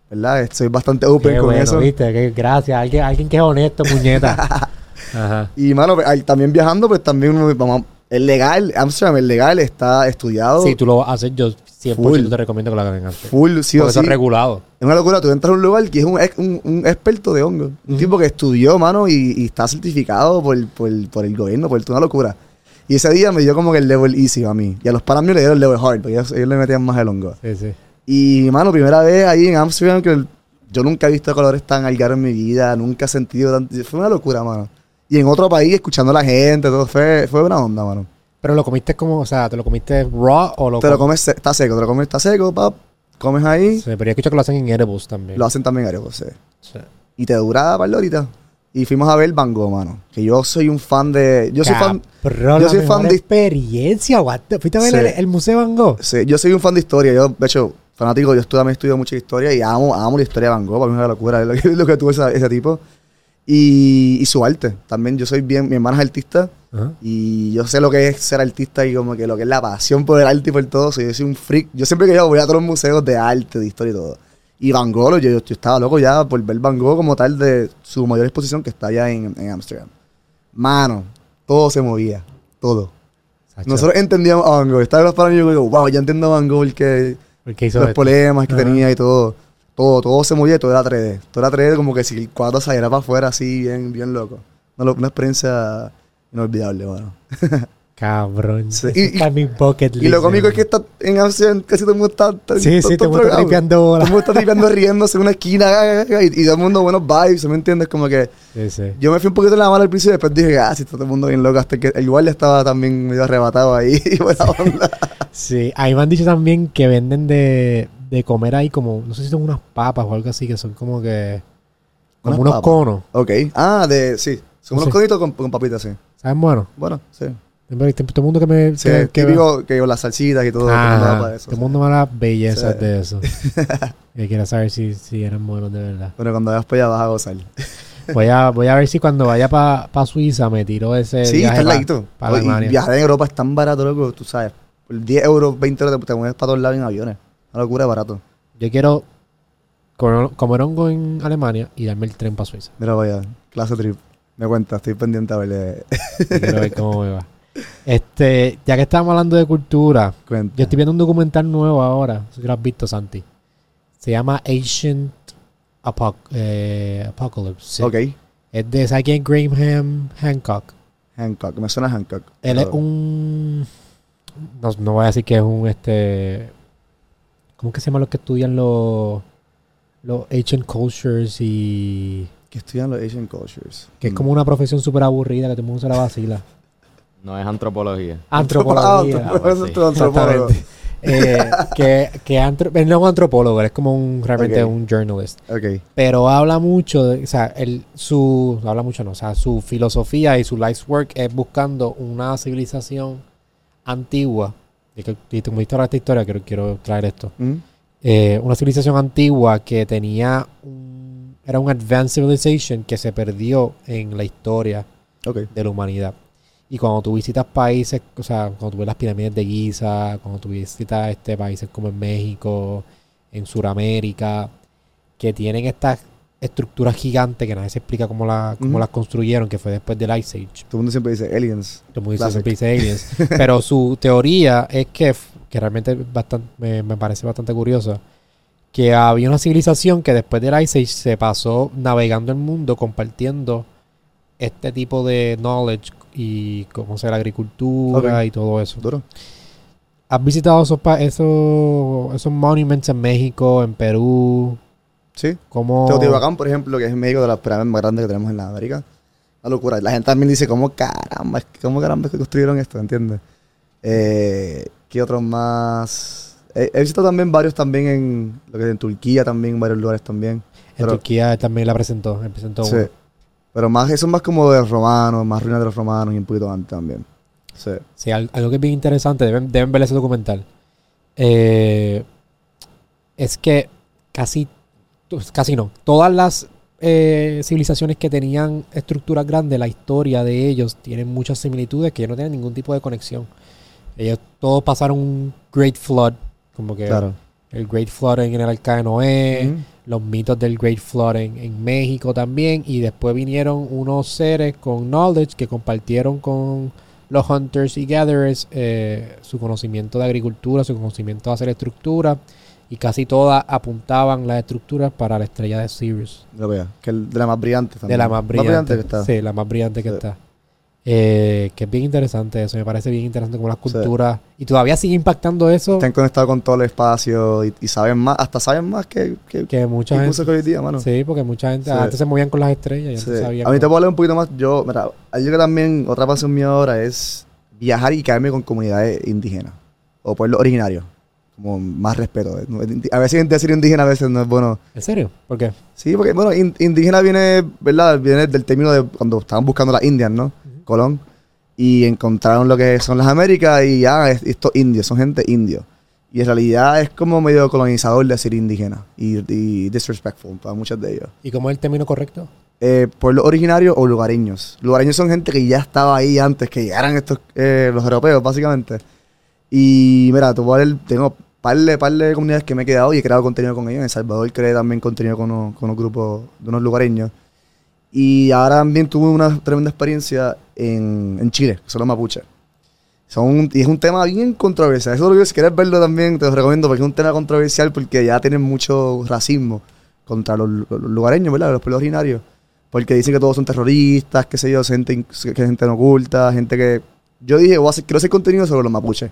¿verdad? Soy bastante open Qué con bueno, eso. ¿viste? Qué- gracias. Alguien, alguien que es honesto, puñeta. Ajá. Y, mano, pues, también viajando, pues también uno, vamos, es legal, Amsterdam es legal, está estudiado. Si tú lo hacer, yo 100% Full. te recomiendo que lo hagan antes. Full, sí o sí. es regulado. Es una locura. Tú entras a un lugar que es un, ex- un, un experto de hongo. Un tipo que estudió, mano, y, y está certificado por, por, por el gobierno, por una locura. Y ese día me dio como que el level easy a mí. Y a los panas le dieron el level hard, porque ellos, ellos le metían más el hongo. Sí, sí. Y, mano, primera vez ahí en Amsterdam que el- yo nunca he visto colores tan algaros en mi vida, nunca he sentido tan... Fue una locura, mano. Y en otro país, escuchando a la gente, todo fue, fue una onda, mano. Pero lo comiste como, o sea, ¿te lo comiste raw o lo Te lo com- comes, se- está seco, te lo comes, está seco, pap, comes ahí. Sí, pero yo escucho que lo hacen en edibles también. Lo hacen también arepas, sí. Sí. Y te dura par de horitas. Y fuimos a ver Van Gogh, mano. Que yo soy un fan de. Yo soy fan. Cabrón, yo la soy mejor fan de- experiencia, what the- ¿Fuiste a ver Sí. el, el Museo Van Gogh? sí, yo soy un fan de historia. Yo, de hecho, fanático, yo estu- también estudio mucha historia y amo, amo la historia de Van Gogh. Para mí es una locura. Es lo que, lo que tuvo esa- ese tipo. Y, y su arte. También yo soy bien. Mi hermana es artista. Ajá. Y yo sé lo que es ser artista y como que lo que es la pasión por el arte y por todo. So, yo soy un freak. Yo siempre que yo voy a todos los museos de arte, de historia y todo. Y Van Gogh, yo, yo estaba loco ya por ver Van Gogh como tal de su mayor exposición que está allá en en Amsterdam. Mano, todo se movía. Todo. Sacho, Nosotros entendíamos a Van Gogh. Estaba los para y yo digo, wow, ya entiendo a Van Gogh que, ¿por qué hizo los esto? problemas que Ajá. tenía y todo. Todo, todo se movía y todo era 3D. Todo era 3D como que si el cuadro saliera para afuera así, bien, bien loco. Una, una experiencia inolvidable, mano. Cabrón. Sí, y- está mi bucket Y list, lo cómico es que está en acción, casi todo el mundo está. está- Sí, sí, está te está tripeando Todo bola. el mundo está tripeando, riéndose en una esquina y, y todo el mundo buenos vibes, ¿me entiendes? Como que Sí, sí. yo me fui un poquito en la mala al principio y después dije, ah, sí, está todo el mundo bien loco. Hasta que el guardia estaba también medio arrebatado ahí. y buena onda. Sí, ahí me han dicho también que venden de, de comer ahí como, no sé si son unas papas o algo así, que son como que, como unos papas. conos. ok. Ah, de, sí. Son unos Sí. coditos con, con papitas, sí. ¿Saben bueno? Bueno, sí. Todo el mundo que me... Sí, que, que típico que las salsitas y todo. Ajá, para eso, todo el mundo me habla bellezas Sí. de eso. y quiero saber si, si eran buenos de verdad. Bueno, cuando vayas para allá vas a gozar. Voy a, voy a ver si cuando vaya para Suiza me tiro ese Sí, viaje está pa- ladito. pa Oye, Alemania. Viajar en Europa es tan barato, loco, tú sabes. Por 10 euros, 20 euros te, mueves para todos lados en aviones. Una locura de barato. Yo quiero comer hongo en Alemania y darme el tren para Suiza. Mira, vaya, clase trip. Me cuenta, estoy pendiente a verle. Quiero ver cómo me va. Este, ya que estamos hablando de cultura, cuenta. yo estoy viendo un documental nuevo ahora. Si lo has visto, Santi. Se llama Ancient Apoc- eh, Apocalypse. Ok. Es de, ¿sabes quién Graham Hancock? Hancock, me suena Hancock. Él es un... No, no voy a decir que es un, este... ¿Cómo que se llama los que estudian los... Los ancient cultures y... Que estudian los Asian cultures. Que es Mm. como una profesión súper aburrida que todo el mundo se la vacila. No es antropología. Antropología. Ah, antropólogo. Eh, que que antro- él no es un antropólogo, él es como un realmente Ok. un journalist. Ok. Pero habla mucho, de, o sea, él, su, habla mucho, no, o sea, su filosofía y su life's work es buscando una civilización antigua. Y, que, y como visto ahora esta historia, quiero, quiero traer esto. Mm. Eh, una civilización antigua que tenía un, era un advanced civilization que se perdió en la historia Ok. de la humanidad. Y cuando tú visitas países, o sea, cuando tú ves las pirámides de Giza, cuando tú visitas este países como en México, en Sudamérica, que tienen estas estructuras gigantes que nadie se explica cómo, la, cómo las construyeron, que fue después del Ice Age. Todo el mundo siempre dice aliens. Todo el mundo siempre dice aliens. Pero su teoría es que, que realmente bastante, me, me parece bastante curiosa, que había una civilización que después del Ice Age se pasó navegando el mundo compartiendo este tipo de knowledge y cómo se la agricultura y todo eso. Duro. ¿Has visitado esos, esos, esos monuments en México, en Perú? Sí. ¿Cómo? Teotihuacán, por ejemplo, que es en México de las pirámides más grandes que tenemos en la América. Una locura. La gente también dice, ¿cómo caramba? ¿Cómo caramba es que construyeron esto? ¿Entiendes? Eh, ¿Qué otros más? He, he visitado también varios también en, lo que es en Turquía también, en varios lugares también. En pero- Turquía también la presentó. él presentó Sí. uno. Pero más, eso es más como de los romanos, más ruinas de los romanos y un poquito antes también. Sí. Sí, al- algo que es bien interesante, deben, deben ver ese documental. eh, es que casi, pues, casi no, todas las eh, civilizaciones que tenían estructuras grandes, la historia de ellos tienen muchas similitudes que no tienen ningún tipo de conexión. Ellos todos pasaron un Great Flood, como que Claro. el Great Flood en el Arca de Noé, los mitos del Great Flood en, México también. Y después vinieron unos seres con knowledge que compartieron con los hunters y gatherers eh, su conocimiento de agricultura, su conocimiento de hacer estructura. Y casi todas apuntaban las estructuras para la estrella de Sirius. Lo veo. Que el, de la más brillante también. De la más brillante. que está. Sí, la más brillante que Sí. está. Eh, que es bien interesante eso. Me parece bien interesante como las Sí. culturas. Y todavía sigue impactando eso. Están conectados con todo el espacio y, y saben más, hasta saben más que, que, Que mucha gente. que hoy día, mano. Sí, porque mucha gente Sí. antes se movían con las estrellas Sí. antes sabían. A mí te puedo hablar un poquito más. Yo, mira, algo que también, otra pasión mía ahora es viajar y caerme con comunidades indígenas o pueblos originarios. Como más respeto. A veces decir indígena a veces no es bueno. ¿En serio? ¿Por qué? Sí, porque, bueno, in- indígena viene, ¿verdad? Viene del término de cuando estaban buscando las indias, ¿no? Colón. Y encontraron lo que son las Américas y ya, es- estos indios, son gente indio. Y en realidad es como medio colonizador decir indígena y, y disrespectful para muchos de ellos. ¿Y cómo es el término correcto? Eh, pueblos originarios o lugareños. Lugareños son gente que ya estaba ahí antes que llegaran estos, eh, los europeos, básicamente. Y mira, tú tengo par de, par de comunidades que me he quedado y he creado contenido con ellos. En El Salvador creé también contenido con unos, con unos grupos de unos lugareños. Y ahora también tuve una tremenda experiencia en, en Chile, que son los mapuches. Son, y es un tema bien controversial. Eso lo que si quieres verlo también, te lo recomiendo porque es un tema controversial porque ya tienen mucho racismo contra los, los lugareños, ¿verdad? Los pueblos originarios. Porque dicen que todos son terroristas, qué sé yo, gente, que gente no oculta, gente que Yo dije, voy a hacer, quiero hacer contenido sobre los mapuches.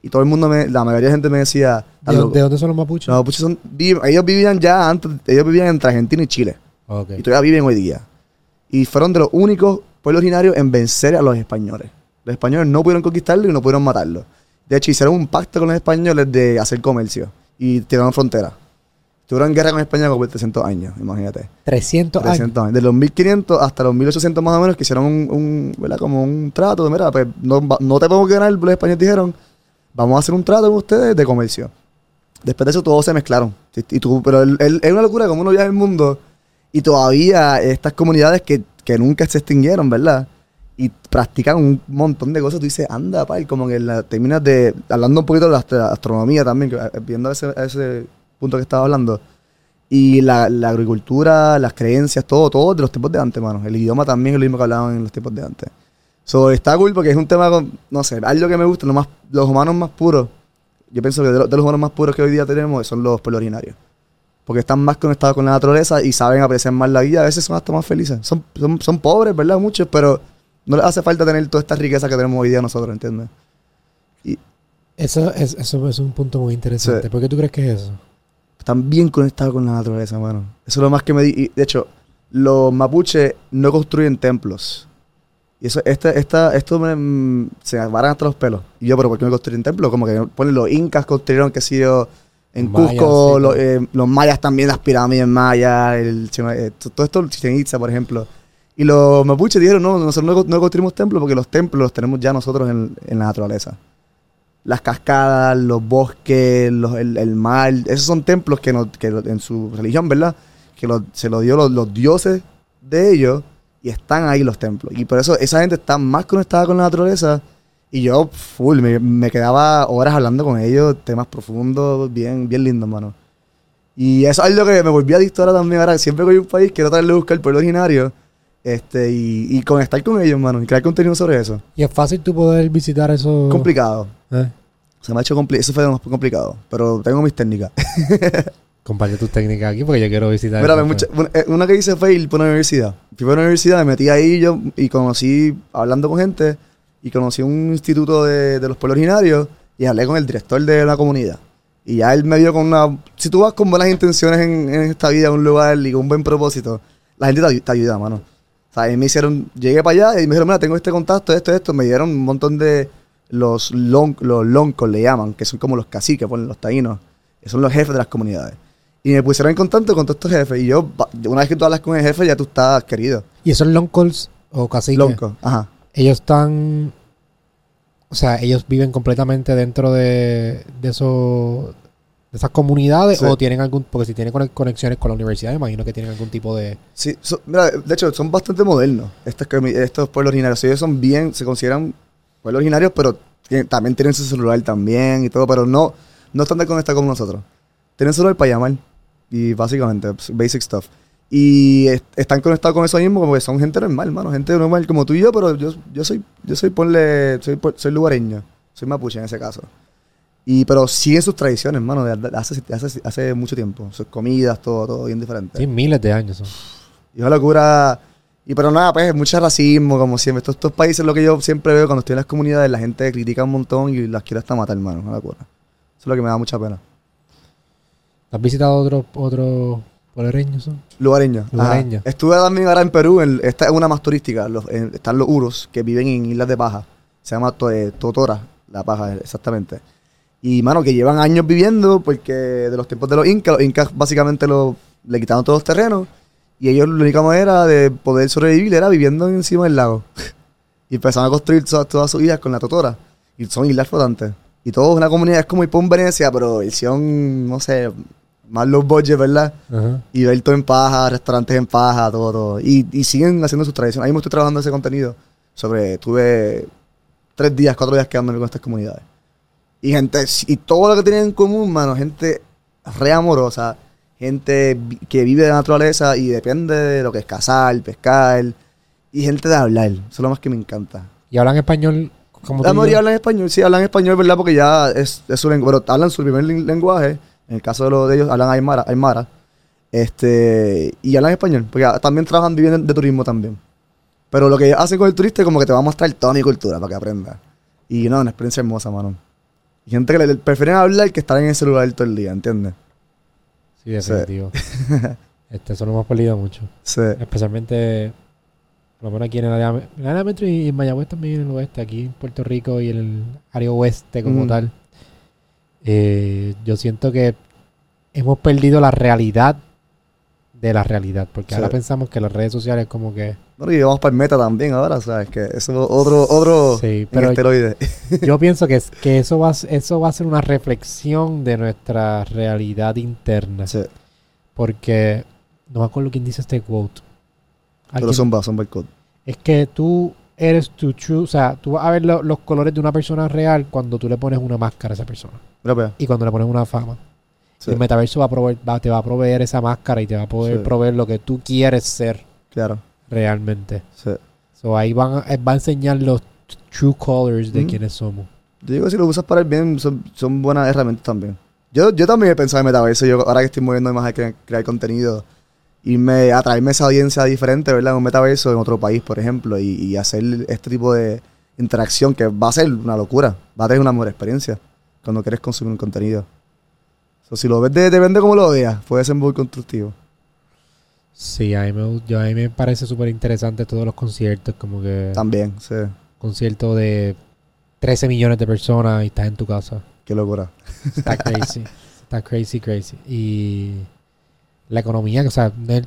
Y todo el mundo, me, la mayoría de gente me decía, ¿De, de dónde son los mapuches? los mapuches son, ellos vivían ya antes, ellos vivían entre Argentina y Chile. Ok. Y todavía viven hoy día. Y fueron de los únicos pueblos originarios en vencer a los españoles. Los españoles no pudieron conquistarlo y no pudieron matarlo. De hecho, hicieron un pacto con los españoles de hacer comercio. Y tiraron frontera. Estuvieron en guerra con España por 300 años, imagínate. 300 años. 300 años. De los 1500 hasta los 1800 más o menos, que hicieron un, un, ¿verdad? Como un trato. de, Mira, pues no, no te podemos ganar. Los españoles dijeron, vamos a hacer un trato con ustedes de comercio. Después de eso todos se mezclaron. Y, tú, pero es una locura como uno viaja el mundo y todavía estas comunidades que, que nunca se extinguieron, ¿verdad? Y practican un montón de cosas. Tú dices, anda, pal, como que la, terminas de... Hablando un poquito de la astro- astronomía también, eh, viendo ese, ese punto que estaba hablando. Y la, la agricultura, las creencias, todo, todo de los tiempos de antes, mano. El idioma también es lo mismo que hablaban en los tiempos de antes. So, está cool porque es un tema, con, no sé, algo que me gusta, lo más, los humanos más puros. Yo pienso que de, lo- de los humanos más puros que hoy día tenemos son los pueblos originarios. Porque están más conectados con la naturaleza y saben apreciar más la vida. A veces son hasta más felices. Son, son, son pobres, ¿verdad? Muchos, pero no les hace falta tener toda esta riqueza que tenemos hoy día nosotros, ¿entiendes? Eso es, eso es un punto muy interesante. Sí. ¿Por qué tú crees que es eso? están bien conectados con la naturaleza, mano. Eso es lo más que me di. y, de hecho, los mapuches no construyen templos. Y eso, esta, esta, esto me, mm, se me hasta los pelos. Y yo, pero ¿por qué no construyen templos? Como que ponen los incas construyeron, que sí yo, en Cusco, sí, lo- claro. eh, los mayas también, las pirámides mayas, el, eh, todo esto, Chichen Itza, por ejemplo. Y los mapuches dijeron, no, nosotros no, no construimos templos porque los templos los tenemos ya nosotros en, en la naturaleza las cascadas, los bosques, los- el, el mar, esos son templos que, no- que en su religión, ¿verdad? Que lo- se lo dio los, los dioses de ellos y están ahí los templos. Y por eso esa gente está más conectada con la naturaleza y yo, full, me, me quedaba horas hablando con ellos, temas profundos, bien, bien lindos, mano. Y eso es algo que me volví adicto ahora también. Ahora, siempre que voy a un país, quiero tratarle a buscar el pueblo originario este, y, y conectar con ellos, mano, y crear contenido sobre eso. Y es fácil tú poder visitar eso. Complicado. ¿Eh? Se me ha hecho complicado. Eso fue lo más complicado. Pero tengo mis técnicas. Comparte tus técnicas aquí porque yo quiero visitar. Mira, mucha- una, eh, una que hice fue ir por la universidad. Fui por la universidad, me metí ahí yo y conocí, hablando con gente, y conocí un instituto de, de los pueblos originarios y hablé con el director de la comunidad. Y ya él me dio con una... Si tú vas con buenas intenciones en, en esta vida, a un lugar y con un buen propósito, la gente te, te ayuda, mano. O sea, y me hicieron... Llegué para allá y me dijeron, mira, tengo este contacto, esto, esto. Me dieron un montón de... Los, lon, los loncos le llaman, que son como los caciques, ponen los taínos. que son los jefes de las comunidades. Y me pusieron en contacto con todos estos jefes. Y yo, una vez que tú hablas con el jefe, ya tú estás querido. Y esos loncals o caciques. Lonco. Ajá. Ellos están. O sea, ellos viven completamente dentro de, de esos. De esas comunidades Sí. o tienen algún. Porque si tienen conex- conexiones con la universidad, imagino que tienen algún tipo de. Sí, so- mira, de hecho, son bastante modernos estos, estos pueblos originarios. Ellos son bien, se consideran pueblos originarios, pero tienen- también tienen su celular también y todo, pero no, no están de conectados como nosotros. Tienen celular para llamar y básicamente, pues, basic stuff. Y est- están conectados con eso mismo porque son gente normal, mano, gente normal como tú y yo, pero yo, yo soy, yo soy, ponle, soy, soy lugareño, soy mapuche en ese caso. Y, pero siguen sus tradiciones, mano, de, de hace, hace, hace mucho tiempo. Sus comidas, todo, todo bien diferente. Sí, miles de años son. Y una locura. Y pero nada, pues mucho racismo, como siempre. Estos, estos países, lo que yo siempre veo cuando estoy en las comunidades, la gente critica un montón y las quiere hasta matar, hermano. Una locura. Eso es lo que me da mucha pena. ¿Has visitado otros otro pueblereños? son? Lugareño. Ajá. Lugareño. Estuve también ahora en Perú. en- esta es una más turística. los- en- están los uros que viven en Islas de Paja. Se llama to- eh, Totora, la paja, exactamente. Y, mano, que llevan años viviendo porque de los tiempos de los incas, los incas básicamente lo, le quitaron todos los terrenos. Y ellos la única manera de poder sobrevivir era viviendo encima del lago. y empezaron a construir todas, todas sus islas con la Totora. Y son islas flotantes. Y todo es una comunidad, es como ir por Venecia, pero versión, no sé, más low budget, ¿verdad? Ajá. Y ver todo en paja, restaurantes en paja, todo, todo. Y, y siguen haciendo sus tradiciones. Ahí mismo estoy trabajando ese contenido sobre, tuve tres días, cuatro días quedándome con estas comunidades. Y gente, y todo lo que tienen en común, mano, gente re amorosa, gente que vive de la naturaleza y depende de lo que es cazar, pescar, y gente de hablar. Eso es lo más que me encanta. ¿Y hablan español como La mayoría hablan español, sí, hablan español, ¿verdad? Porque ya es, es su lengua, pero hablan su primer len- lenguaje. En el caso de, los de ellos, hablan aymara, aymara. Este, y hablan español, porque también trabajan, viven de, turismo también. Pero lo que hacen con el turista es como que te va a mostrar toda mi cultura para que aprenda. Y no, una experiencia hermosa, mano. Y gente que le, le prefieren hablar que estar en el celular todo el día, ¿entiendes? Sí, definitivo. este, eso lo hemos perdido mucho. Sí. Especialmente, por lo menos aquí en el área, en el área metro y en Mayagüez también en el oeste, aquí en Puerto Rico y en el área oeste como Mm. tal. Eh, yo siento que hemos perdido la realidad de la realidad, porque Sí. ahora pensamos que las redes sociales como que... Bueno, y vamos para el meta también ahora, ¿sabes? Que eso es otro, otro Sí, pero yo pienso que, es- que eso, va, eso va a ser una reflexión de nuestra realidad interna, Sí. porque no me acuerdo quién dice este quote. Pero son va, son code. Es que tú eres tu true, o sea, tú vas a ver lo- los colores de una persona real cuando tú le pones una máscara a esa persona Mira, y cuando le pones una fama. Sí, El metaverso va a proveer, va- te va a proveer esa máscara y te va a poder Sí. proveer lo que tú quieres ser claro. realmente. Sí. So ahí van a, eh, va a enseñar los true colors de Mm. quiénes somos. Yo digo que si lo usas para el bien, son, son buenas herramientas también. Yo, yo también he pensado en metaverso. Yo, ahora que estoy moviendo más a crear, crear contenido, irme a traerme esa audiencia diferente, ¿verdad? En un metaverso en otro país, por ejemplo, y, y hacer este tipo de interacción que va a ser una locura. Va a tener una mejor experiencia cuando quieres consumir un contenido. So, si lo ves de, depende cómo lo veas, puede ser muy constructivo. Sí, a mí me, yo, a mí me parece súper interesante todos los conciertos, como que También, sí. concierto de 13 millones de personas y estás en tu casa. Qué locura. Está crazy. Está crazy, crazy. Y la economía, o sea, el-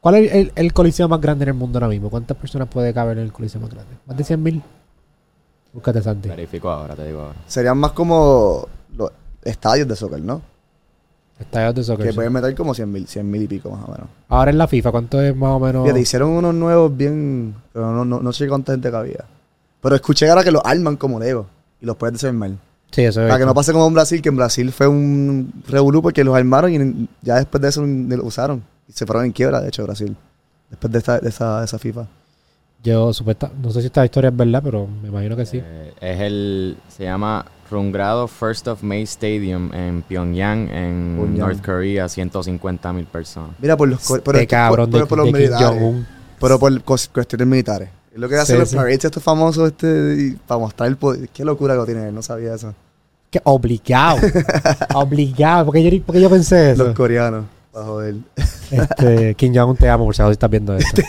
¿cuál es el, el coliseo más grande en el mundo ahora mismo? ¿Cuántas personas puede caber en el coliseo más grande? ¿Más de 100 mil? Búscate, Santi. Verifico ahora, te digo ahora. Serían más como los estadios de soccer, ¿no? Estadios de soccer. Que sí. pueden meter como 100 mil, 100 mil y pico más o menos. Ahora en la FIFA, ¿cuánto es más o menos? Fíjate, hicieron unos nuevos bien. Pero no, no, no sé cuánta gente cabía. Pero escuché ahora que los arman como Lego. Y los puedes desarmar. Sí, eso es. Para que no pase como en Brasil, que en Brasil fue un revolú porque los armaron y ya después de eso ni lo usaron. Y se fueron en quiebra, de hecho, Brasil. Después de, esta, de, esa, de esa FIFA. Yo, supuesta, no sé si esta historia es verdad, pero me imagino que sí. Eh, es el. Se llama Rungrado First of May Stadium en Pyongyang, en Pyongyang. North Korea, 150 mil personas. Mira, por los, por, Este cabrón por, de, por los de militares. Pero por cuestiones militares. Es lo que hacen Sí, los sí. parades estos famosos este, y para mostrar el poder. Qué locura que lo tiene él, no sabía eso. Que obligado. obligado. ¿Por qué yo, por qué yo pensé eso? Los coreanos, para joder. Este, Kim Jong-un te amo, por si acaso estás viendo esto.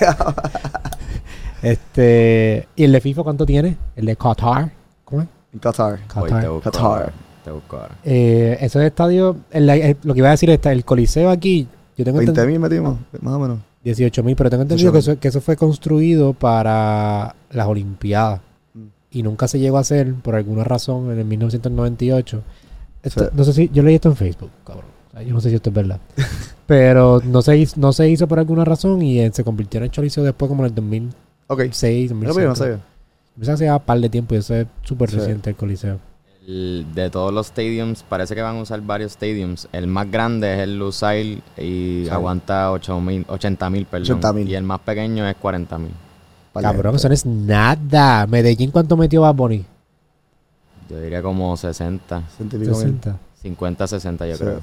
Este, ¿y el de FIFA cuánto tiene? El de Qatar. ¿Cómo es? En Qatar. Voy, Qatar. te busco Qatar. ahora, Te busco ahora. Eh, esos estadios, el- el- lo que iba a decir es el Coliseo aquí, yo tengo 20 entendido, mil metimos, más o menos. 18 mil, pero tengo entendido que 18.000. eso, que eso fue construido para las Olimpiadas Mm. y nunca se llegó a hacer por alguna razón en el 1998. Esto- Sí. No sé si, yo leí esto en Facebook, cabrón. O sea, yo no sé si esto es verdad. pero no se, hizo, no se hizo por alguna razón y eh, se convirtió en Coliseo después como en el 2006, Ok. 2005. Pero pues, yo no sabía. Pensaba que se llevaba un par de tiempo y eso es súper Sí. reciente el Coliseo. El- de todos los stadiums, parece que van a usar varios stadiums. El más grande es el Lusail y Sí. aguanta 80 mil, perdón. 80,000. Y el más pequeño es 40 mil. Vale, Cabrón, gente. eso no es nada. Medellín, ¿cuánto metió Bad Bunny? Yo diría como 60, Ciento y pico mil. 60. 50, 60 yo Sí. creo.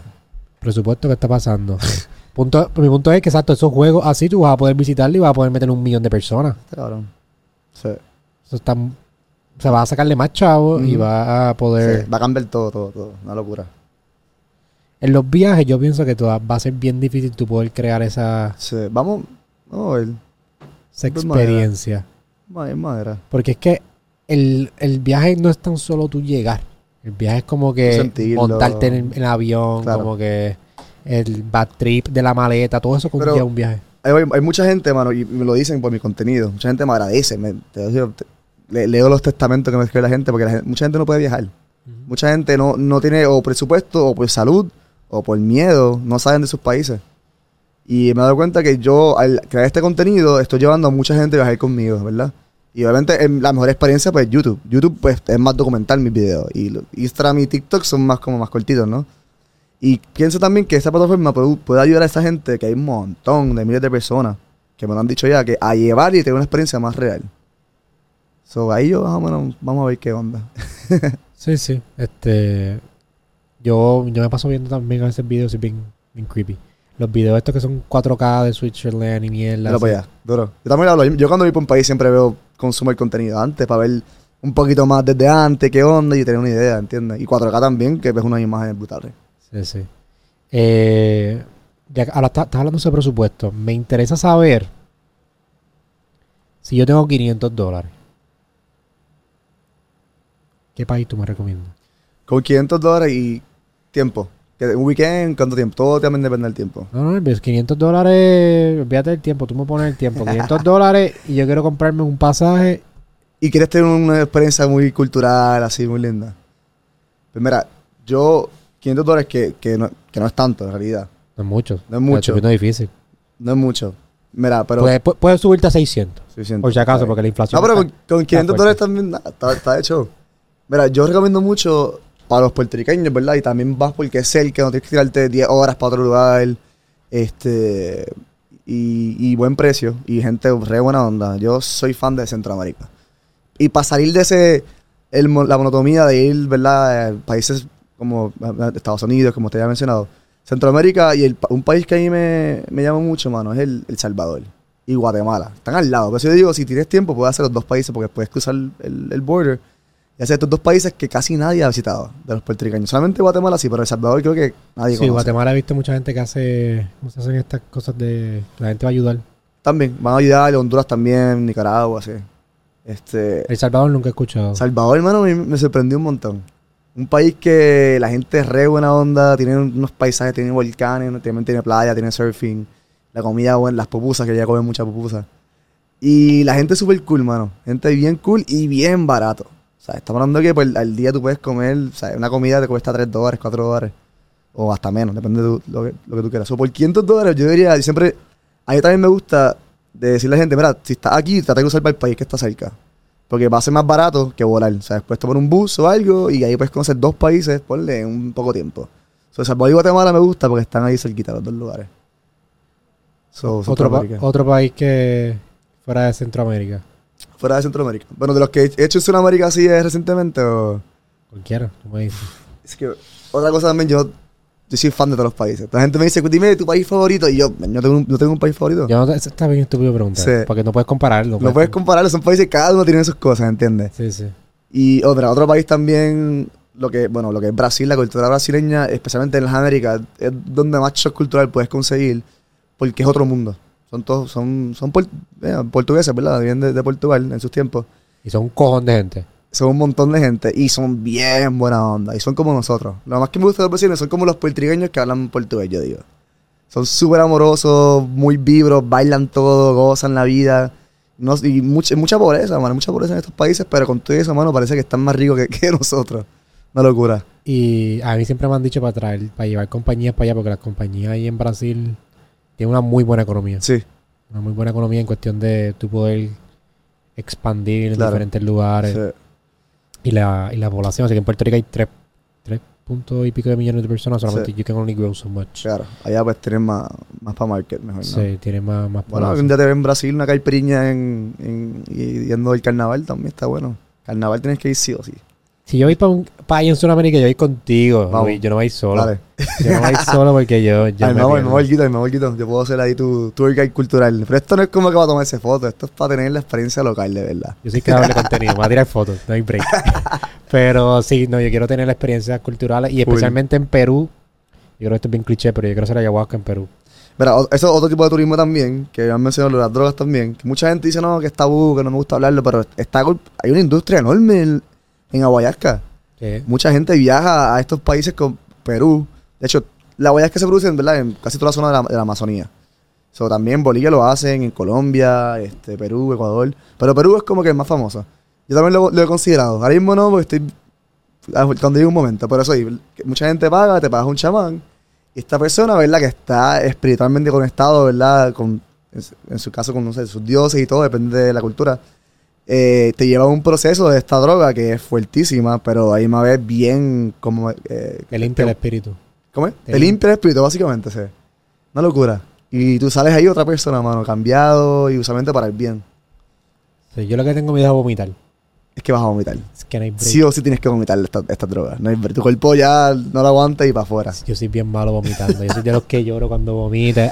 Presupuesto que está pasando. punto, mi punto es que, exacto, esos juegos así tú vas a poder visitarlo y vas a poder meter un millón de personas. Cabrón. Sí. Eso está, o sea, vas a sacarle más chavos y vas a poder... Sí, Va a cambiar todo, todo, todo. Una locura. En los viajes yo pienso que toda- va a ser bien difícil tú poder crear esa, Sí. Vamos, vamos a ver. esa madera. experiencia. Ma- Es madera. Porque es que el, el viaje no es tan solo tú llegar. El viaje es como que Sentirlo. montarte en el, en avión, Claro. como que el bad trip de la maleta, todo eso conlleva un viaje. Hay, hay mucha gente, mano, y me lo dicen por mi contenido. Mucha gente me agradece. me- te- te- le- leo los testamentos que me escribe la gente porque la gente- mucha gente no puede viajar. Mucha gente no, no tiene o presupuesto o por salud o por miedo, no saben de sus países. Y me he dado cuenta que yo, al crear este contenido, estoy llevando a mucha gente a viajar conmigo, ¿verdad? Y obviamente la mejor experiencia pues YouTube. YouTube pues es más documental mis videos. Y Instagram y TikTok son más como más cortitos, ¿no? Y pienso también que esta plataforma puede, puede ayudar a esa gente, que hay un montón de miles de personas, que me lo han dicho ya, que a llevar y tener una experiencia más real. So, ahí yo más o menos, vamos a ver qué onda. Sí, sí. Este. Yo, yo me paso viendo también a veces videos y bien, bien creepy. los videos estos que son 4K de Switzerland y mierda. Así. para allá, duro. Yo también hablo, yo cuando voy por un país siempre veo, consumo el contenido antes para ver un poquito más desde antes, qué onda y tener una idea, ¿entiendes? Y 4K también, que ves unas imágenes brutales. Sí, sí. Eh, ya ahora está- estás hablando sobre presupuesto. Me interesa saber si yo tengo 500 dólares. ¿Qué país tú me recomiendas? Con 500 dólares y tiempo. Un weekend, ¿cuánto tiempo? Todo también depende del tiempo. No, no, pues 500 dólares, olvídate del tiempo, tú me pones el tiempo. 500 dólares y yo quiero comprarme un pasaje. Y quieres tener una experiencia muy cultural, así, muy linda. Pues mira, yo, 500 dólares que, que, no, que no es tanto en realidad. No es mucho. No es mucho. Es difícil. No es mucho. Mira, pero... Puedes, pu- puedes subirte a 600. 600, Por si acaso, porque la inflación. No, pero con, está- con 500 fuerte. dólares también nah, está, está hecho. Mira, yo recomiendo mucho para los puertorriqueños, ¿verdad? Y también vas porque es cerca, no tienes que tirarte 10 horas para otro lugar. Este. Y, y buen precio. Y gente re buena onda. Yo soy fan de Centroamérica. Y para salir de ese. el la monotomía de ir, ¿verdad? a países como eh, Estados Unidos, como te había mencionado. Centroamérica y el un país que a mí me, me llama mucho, mano, es el, el Salvador y Guatemala. Están al lado. Por eso yo digo, si tienes tiempo, puedes hacer los dos países porque puedes cruzar el, el border y hacer estos dos países que casi nadie ha visitado de los puertorriqueños. Solamente Guatemala sí, pero El Salvador creo que nadie Sí, conoce. Guatemala he visto mucha gente que hace. ¿Cómo se hacen estas cosas de. La gente va a ayudar. También, van a ayudar, Honduras también, Nicaragua, sí. Este, El Salvador nunca he escuchado. Salvador, hermano, me, me sorprendió un montón. Un país que la gente es re buena onda, tiene unos paisajes, tiene volcanes, también tiene playa, tiene surfing, la comida buena, las pupusas, que ya comen muchas pupusas. Y la gente es súper cool, mano. Gente bien cool y bien barato. O sea, estamos hablando de que pues, al día tú puedes comer, o sea, una comida te cuesta 3 dólares, 4 dólares. O hasta menos, depende de tu- lo, que, lo que tú quieras. O por 500 dólares, yo diría, yo siempre, a mí también me gusta de decirle a la gente, mira, si estás aquí, trata de usar para el país que está cerca. Porque va a ser más barato que volar. O sea, después tomar un bus o algo y ahí puedes conocer dos países, ponle, en un poco tiempo. So, Salvador y Guatemala me gusta porque están ahí cerquita los dos lugares. So, Otro, pa- Centroamérica. otro país que. Fuera de Centroamérica. Fuera de Centroamérica. Bueno, de los que he hecho en Sudamérica así es recientemente o... Cualquiera, me dices. Es que otra cosa también, yo, yo soy fan de todos los países. La gente me dice, dime tu país favorito. Y yo, no tengo un, no tengo un país favorito. Yo no, te- está bien estúpido preguntar. Sí. Porque no puedes compararlo. no puedes compararlo, son países, cada uno tiene sus cosas, ¿entiendes? Sí, sí. Y otra, otro país también, lo que, bueno, lo que es Brasil, la cultura brasileña, especialmente en las Américas, es donde más shock cultural puedes conseguir, porque es otro mundo. Son todos, son, son por- eh, portugueses, ¿verdad? Vienen de, de Portugal en sus tiempos. Y son un cojón de gente. Son un montón de gente y son bien buena onda. Y son como nosotros. Lo más que me gusta de los brasileños son como los puertorriqueños que hablan portugués, yo digo. Son súper amorosos, muy vibros, bailan todo, gozan la vida. No, y mucha, mucha pobreza, mano. Mucha pobreza en estos países, pero con todo eso, mano, parece que están más ricos que, que nosotros. Una locura. Y a mí siempre me han dicho para traer, para llevar compañías para allá, porque las compañías ahí en Brasil tienen una muy buena economía. Sí, Una muy buena economía en cuestión de tú poder expandir en Claro. diferentes lugares. sí. Y, la, y la población. Así que en Puerto Rico hay tres, tres puntos y pico de millones de personas. Solamente Sí. you can only grow so much. claro. Allá pues tienen más, más para market, mejor, ¿no? Sí, tiene más, más Bueno, un día te ves en Brasil una caipiriña en, en, y yendo al carnaval también está bueno. Carnaval tienes que ir sí o sí. Si yo voy para un país en Sudamérica, yo voy contigo. Vamos. Luis, yo no voy solo. Dale. Yo no voy solo porque yo. yo Ay, me me voy, pierdo. me voy, Guito, me voy, Guito. Yo puedo hacer ahí tu tour guide cultural. Pero esto no es como que va a tomarse fotos, esto es para tener la experiencia local, de verdad. Yo soy creador de contenido, me voy a tirar fotos, no hay break. pero sí, no, yo quiero tener las experiencias culturales y especialmente en Perú. Yo creo que esto es bien cliché, pero yo quiero hacer ayahuasca en Perú. Mira, eso es otro tipo de turismo también, que han mencionado las drogas también. Que mucha gente dice, no, que es tabú, que no me gusta hablarlo, pero está, hay una industria enorme en, en Aguayasca. Sí. Mucha gente viaja a estos países con Perú. De hecho, la ayahuasca se produce ¿verdad? en casi toda la zona de la, de la Amazonía. So, también Bolivia lo hacen, en Colombia, este, Perú, Ecuador. Pero Perú es como que el más famoso. Yo también lo, lo he considerado. Ahora mismo no, porque estoy. ah, Cuando llegue un momento. Pero eso sí, que mucha gente paga, te pagas un chamán. Y esta persona, ¿verdad? Que está espiritualmente conectado, ¿verdad? Con, en, su- en su caso, con no sé, sus dioses y todo, depende de la cultura. Eh, te lleva a un proceso de esta droga que es fuertísima, pero ahí me ves bien como. Eh, limpia el espíritu. ¿Cómo es? Te Te limpia el espíritu, básicamente, sí. Una locura. Y tú sales ahí otra persona, mano, cambiado y usualmente para el bien. Sí, yo lo que tengo miedo es vomitar. es que vas a vomitar. Es que no hay break. Sí o sí tienes que vomitar estas esta drogas. No hay break. Tu cuerpo ya no lo aguanta y para afuera. Yo soy bien malo vomitando. Yo soy de los que lloro cuando vomito.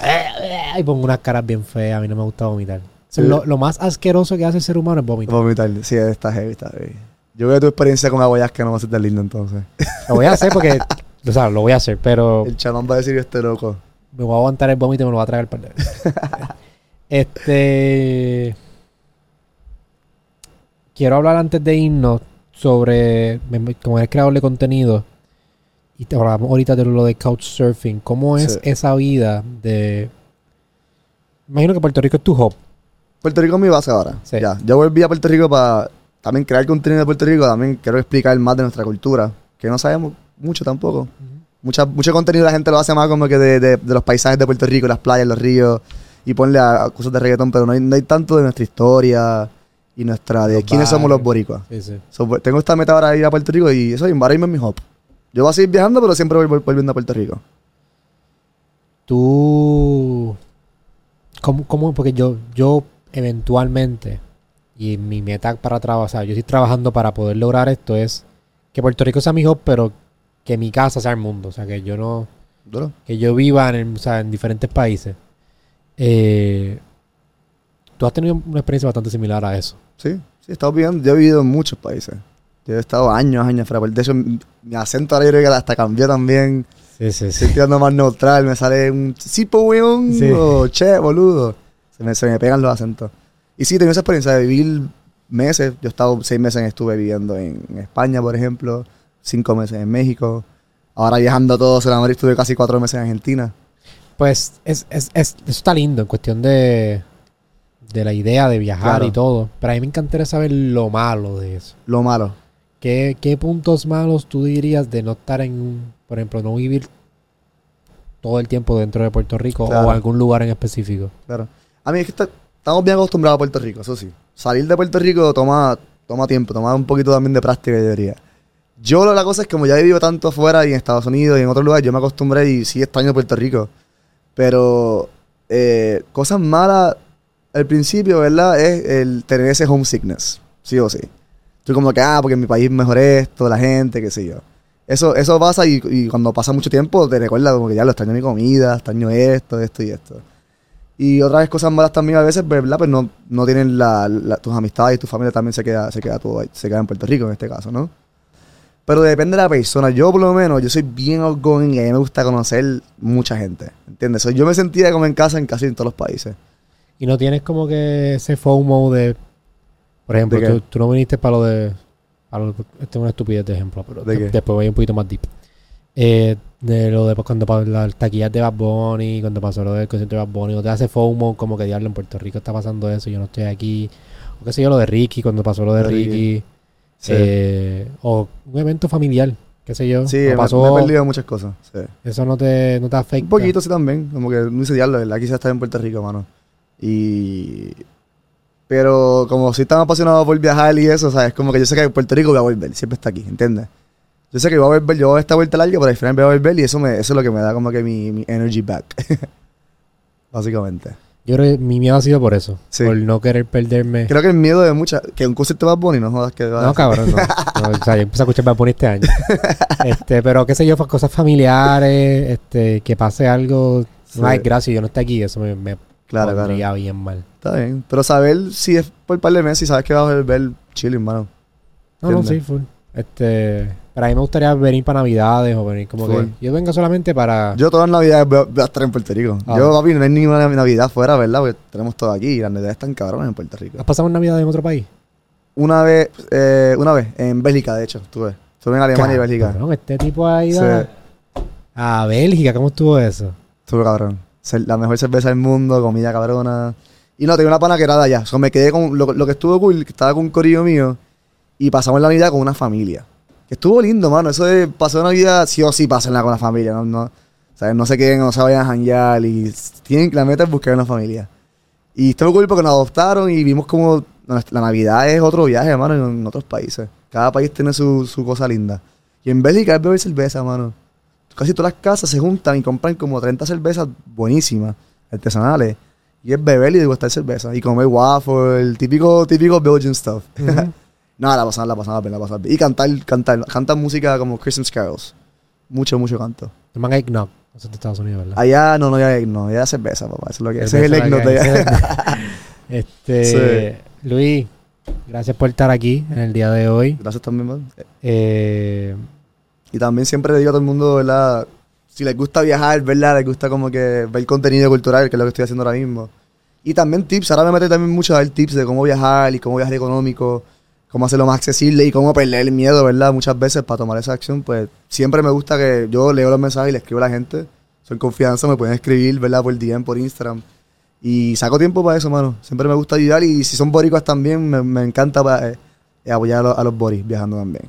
Y pongo unas caras bien feas. A mí no me gusta vomitar. Sí. Lo, lo más asqueroso que hace el ser humano es vomitar. Vomitar. Sí, está heavy, está heavy. Yo veo tu experiencia con aguayas que no va a ser tan linda entonces. Lo voy a hacer porque... O sea, lo voy a hacer, pero El chamán va a decir este loco. me voy a aguantar el vómito y me lo voy a tragar el par de veces. Este... Quiero hablar antes de irnos sobre... Como eres creador de contenido y te hablamos ahorita de lo de couchsurfing. ¿Cómo es Sí. esa vida de... Imagino que Puerto Rico es tu hub. Puerto Rico es mi base ahora. Sí. Ya. Yo volví a Puerto Rico para también crear contenido de Puerto Rico. También quiero explicar más de nuestra cultura, que no sabemos mucho tampoco. Mucha, mucho contenido la gente lo hace más como que de, de- de los paisajes de Puerto Rico, las playas, los ríos, y ponle a, a cosas de reggaetón, pero no hay, no hay tanto de nuestra historia y nuestra, de Los quiénes somos los boricuas. Sí, sí. So, pues, tengo esta meta ahora de ir a Puerto Rico y eso, y ahora mismo es mi hop. Yo voy a seguir viajando, pero siempre voy vol- volviendo a Puerto Rico. Tú... ¿Cómo, cómo? Porque yo, yo eventualmente, y mi meta para trabajar, o sea, yo estoy trabajando para poder lograr esto es que Puerto Rico sea mi hub, pero que mi casa sea el mundo. O sea, que yo no... Duro. que yo viva en, el- o sea, en diferentes países. Eh, tú has tenido una experiencia bastante similar a eso. Sí, sí, he estado viviendo, yo he vivido en muchos países. Yo he estado años, años fuera. De hecho, mi acento ahora yo creo que hasta cambió también. Sí, sí, Estoy tirando más neutral, me sale un tipo weón Sí. o che, boludo. Se me, se me pegan los acentos. Y sí, he tenido esa experiencia de vivir meses. Yo he estado seis meses, estuve viviendo en, España, por ejemplo. Cinco meses en México. Ahora viajando todo Sudamérica, estuve casi cuatro meses en Argentina. Pues es, es, es- eso está lindo en cuestión de, de la idea de viajar Claro. y todo. Pero a mí me encantaría saber lo malo de eso. Lo malo. ¿Qué, qué puntos malos tú dirías de no estar en, un- por ejemplo, no vivir todo el tiempo dentro de Puerto Rico Claro. o algún lugar en específico? Claro. A mí es que estamos bien acostumbrados a Puerto Rico, eso sí. Salir de Puerto Rico toma, toma tiempo, toma un poquito también de práctica, yo diría. Yo la cosa es que como ya he vivido tanto afuera y en Estados Unidos y en otros lugares, yo me acostumbré y sí extraño Puerto Rico. Pero eh, cosas malas al principio, ¿verdad? Es el tener ese homesickness, sí o sí. Tú como que, ah, porque en mi país mejor esto, la gente, qué sé yo. Eso, eso pasa y, y cuando pasa mucho tiempo te recuerda como que ya lo extraño mi comida, extraño esto, esto y esto. Y otras cosas malas también a veces, ¿verdad? Pues no, no tienen la, la- tus amistades y tu familia también se queda, se queda todo ahí, se queda en Puerto Rico en este caso, ¿no? Pero depende de la persona. Yo por lo menos, yo soy bien outgoing y a mí me gusta conocer mucha gente. ¿Entiendes? So, yo me sentía como en casa en casi en todos los países. Y no tienes como que ese FOMO de. Por ejemplo, ¿De tú, tú no viniste para lo de. Para lo, este es una estupidez de ejemplo, pero después voy un poquito más deep. Eh, de lo de pues, cuando las taquillas de Bad Bunny, cuando pasó lo del concierto de Bad Bunny, no te hace FOMO como que diablo en Puerto Rico está pasando eso, yo no estoy aquí. O qué sé yo, lo de Ricky, cuando pasó lo de Ricky. Ricky. Sí. Eh, o un evento familiar, qué sé yo. Sí, o me, pasó, me he perdido muchas cosas. sí. eso no te, no te afecta. Un poquito sí también. Como que no hice diablo, ¿verdad? Quise estar en Puerto Rico, mano. Y... Pero como soy tan apasionado por viajar y eso, ¿sabes? Como que yo sé que en Puerto Rico voy a volver. Siempre está aquí, ¿entiendes? Yo sé que voy a volver, yo voy a esta vuelta larga, pero al final voy a volver y eso, me, eso es lo que me da como que mi, mi energy back. Básicamente. Yo creo que mi miedo ha sido por eso. Sí. Por no querer perderme. Creo que el miedo de muchas... Que un concierto más bonito, no jodas que... No, cabrón, no. No, o sea, yo empecé a escuchar Bad Bunny este año. Este, pero qué sé yo, cosas familiares, este, que pase algo, Sí. una desgracia y yo no esté aquí, eso me, me Claro, bien mal. Está bien. Pero saber si es por par de meses y sabes que vas a volver chilling, mano. No, no, sí, full. Este, pero a mí me gustaría venir para Navidades o venir como Full. que yo vengo solamente para Yo todas las navidades voy a, voy a estar en Puerto Rico. Ah. Yo, papi, no hay ninguna navidad fuera, ¿verdad? Porque tenemos todo aquí y las navidades están cabronas en Puerto Rico. ¿Has pasado una Navidad en otro país? Una vez, eh, una vez, en Bélgica, de hecho, estuve. Estuve en Alemania y Bélgica. Cabrón, este tipo ha ido Sí. a Bélgica, ¿cómo estuvo eso? Estuve cabrón. La mejor cerveza del mundo, comida cabrona. Y no, tenía una pana que era de allá. O sea, me quedé con. Lo, lo que estuvo cool, que estaba con un corillo mío. Y pasamos la Navidad con una familia. Que estuvo lindo, mano. Eso de pasar Navidad, sí o sí, pásenla con la familia. No, no, ¿sabes? no se queden, no se vayan a janguear. Y tienen, la meta es buscar una familia. Y estuvo cool porque nos adoptaron y vimos como. La Navidad es otro viaje, hermano, en, otros países. Cada país tiene su, su cosa linda. Y en Bélgica es beber cerveza, mano casi todas las casas se juntan y compran como 30 cervezas buenísimas, artesanales. Y es beber y degustar cerveza. Y comer waffle, el típico, típico Belgian stuff. No, la pasamos, la pasamos bien, la pasamos bien. Y cantar, cantar, cantar música como Christmas carols. Mucho, mucho canto. Toman eggnog. Eso es de Estados Unidos, ¿verdad? Allá no, no, ya no, ya cerveza, papá. Eso es lo que ese es el eggnog de allá. Este, Luis, gracias por estar aquí en el día de hoy. Gracias también, man. Eh, Y también siempre le digo a todo el mundo, ¿verdad? Si les gusta viajar, ¿verdad? Les gusta como que ver contenido cultural, que es lo que estoy haciendo ahora mismo. Y también tips, ahora me meto también mucho a dar tips de cómo viajar y cómo viajar económico, cómo hacerlo más accesible y cómo perder el miedo, ¿verdad? Muchas veces para tomar esa acción, pues siempre me gusta que yo leo los mensajes y le escribo a la gente. Soy confianza, me pueden escribir, ¿verdad? Por DM, por Instagram. Y saco tiempo para eso, mano. Siempre me gusta ayudar y si son boricuas también, me, me encanta pa- eh, apoyar a los, a los boris viajando también.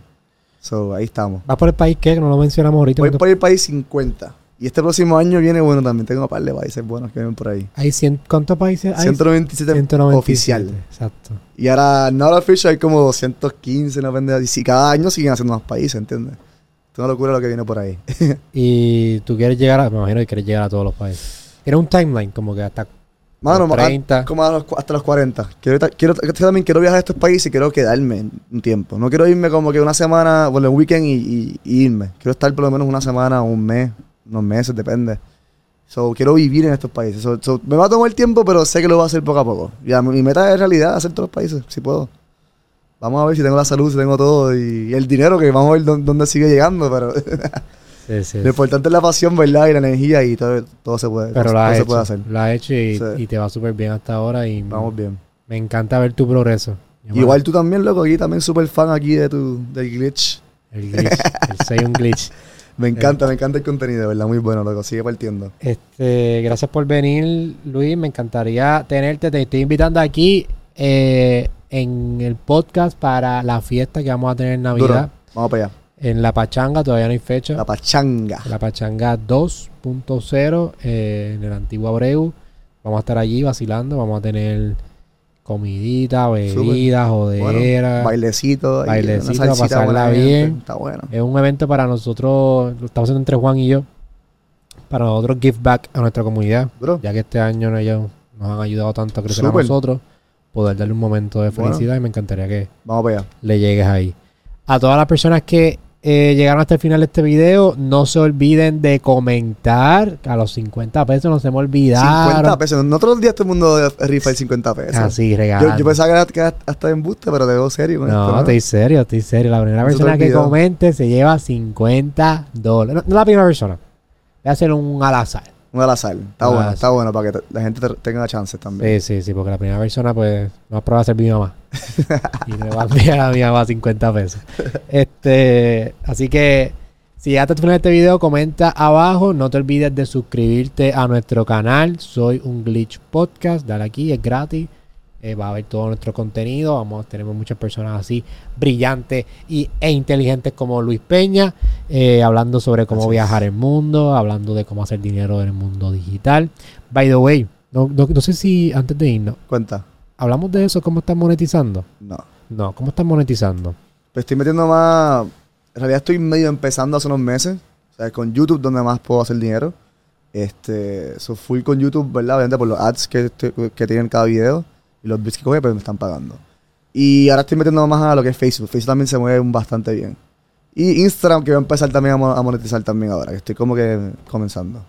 So, ahí estamos. ¿Vas por el país qué? Que no lo mencionamos ahorita. Voy ¿Cuántos- por el país 50. Y este próximo año viene bueno también. Tengo un par de países buenos que vienen por ahí. Hay cien- ¿Cuántos países hay? 197 197, oficial. Exacto. Y ahora, no la fecha, hay como 215, una pendeja. Y cada año siguen haciendo más países, ¿entiendes? Es una locura lo que viene por ahí. Y tú quieres llegar a, me imagino que quieres llegar a todos los países. Tienes un timeline como que hasta Mano, Los a- 30. como a los cu- hasta los 40. Quiero, quiero, también quiero viajar a estos países y quiero quedarme un tiempo. No quiero irme como que una semana, bueno, un weekend y, y- y irme. Quiero estar por lo menos una semana o un mes, unos meses, depende. So, quiero vivir en estos países. So, so, me va a tomar tiempo, pero sé que lo voy a hacer poco a poco. Ya, mi mi meta es en realidad hacer todos los países, si puedo. Vamos a ver si tengo la salud, si tengo todo y, y el dinero, que vamos a ver dónde, dónde sigue llegando, pero Sí, sí, lo importante es la pasión, ¿verdad? Y la energía y todo, todo se puede, Pero todo, se hecho. puede hacer. Lo has hecho y, te va súper bien hasta ahora. Y Vamos bien. me encanta ver tu progreso. Igual tú también, loco, aquí también súper fan aquí de tu, del glitch. El glitch. el soy un glitch. Me encanta, me encanta el contenido, ¿verdad? Muy bueno, loco, sigue partiendo. Este, gracias por venir, Luis. Me encantaría tenerte. Te estoy invitando aquí eh, en el podcast para la fiesta que vamos a tener en Navidad. Duro. Vamos para allá. En La Pachanga, todavía no hay fecha. La pachanga. La Pachanga 2.0 eh, en el antiguo Abreu. Vamos a estar allí vacilando. Vamos a tener comidita, bebidas, jodera. Bueno, bailecito. Bailecito, salsita pasarla bien. Está bueno. Es un evento para nosotros, lo estamos haciendo entre Juan y yo, para nosotros give back a nuestra comunidad, Bro, ya que este año ellos nos han ayudado tanto a crecer a nosotros, poder darle un momento de Bueno. felicidad y me encantaría que vamos para le llegues ahí. A todas las personas que eh, llegaron hasta el final de este video, no se olviden de comentar. A los 50 pesos no se me olvidaron. 50 pesos. No todos los días todo el mundo rifa el 50 pesos. Así, regalando. yo, yo pensaba que era, hasta embuste, pero te veo serio con No, esto. estoy serio, estoy serio. La primera No persona que comente se lleva 50 dólares. No, no la primera persona. Voy a hacer un al azar. Un al azar. Está bueno, está bueno para que te- la gente te- tenga chances también. Sí, sí, sí, porque la primera persona, pues, no va a ser mi mamá. y le va a enviar a mi mamá 50 pesos. Este, así que, si llegaste al final de este video, comenta abajo. No te olvides de suscribirte a nuestro canal. Soy un Glitch Podcast. Dale aquí, es gratis. Eh, va a ver todo nuestro contenido. Vamos, tenemos muchas personas así brillantes y, e inteligentes como Luis Peña, eh, hablando sobre cómo Así es. viajar el mundo, hablando de cómo hacer dinero en el mundo digital. By the way, no, no- no sé si antes de irnos, Cuenta. hablamos de eso, cómo están monetizando. No. No, ¿cómo están monetizando? Pues estoy metiendo más. En realidad estoy medio empezando hace unos meses. O sea, con YouTube donde más puedo hacer dinero. Este. So full con YouTube, ¿verdad? Obviamente por los ads que, que tienen cada video. Y los bits que coge, pues me están pagando. Y ahora estoy metiendo más a lo que es Facebook. Facebook también se mueve bastante bien. Y Instagram, que voy a empezar también a, mo- a monetizar también ahora. Que estoy como que comenzando.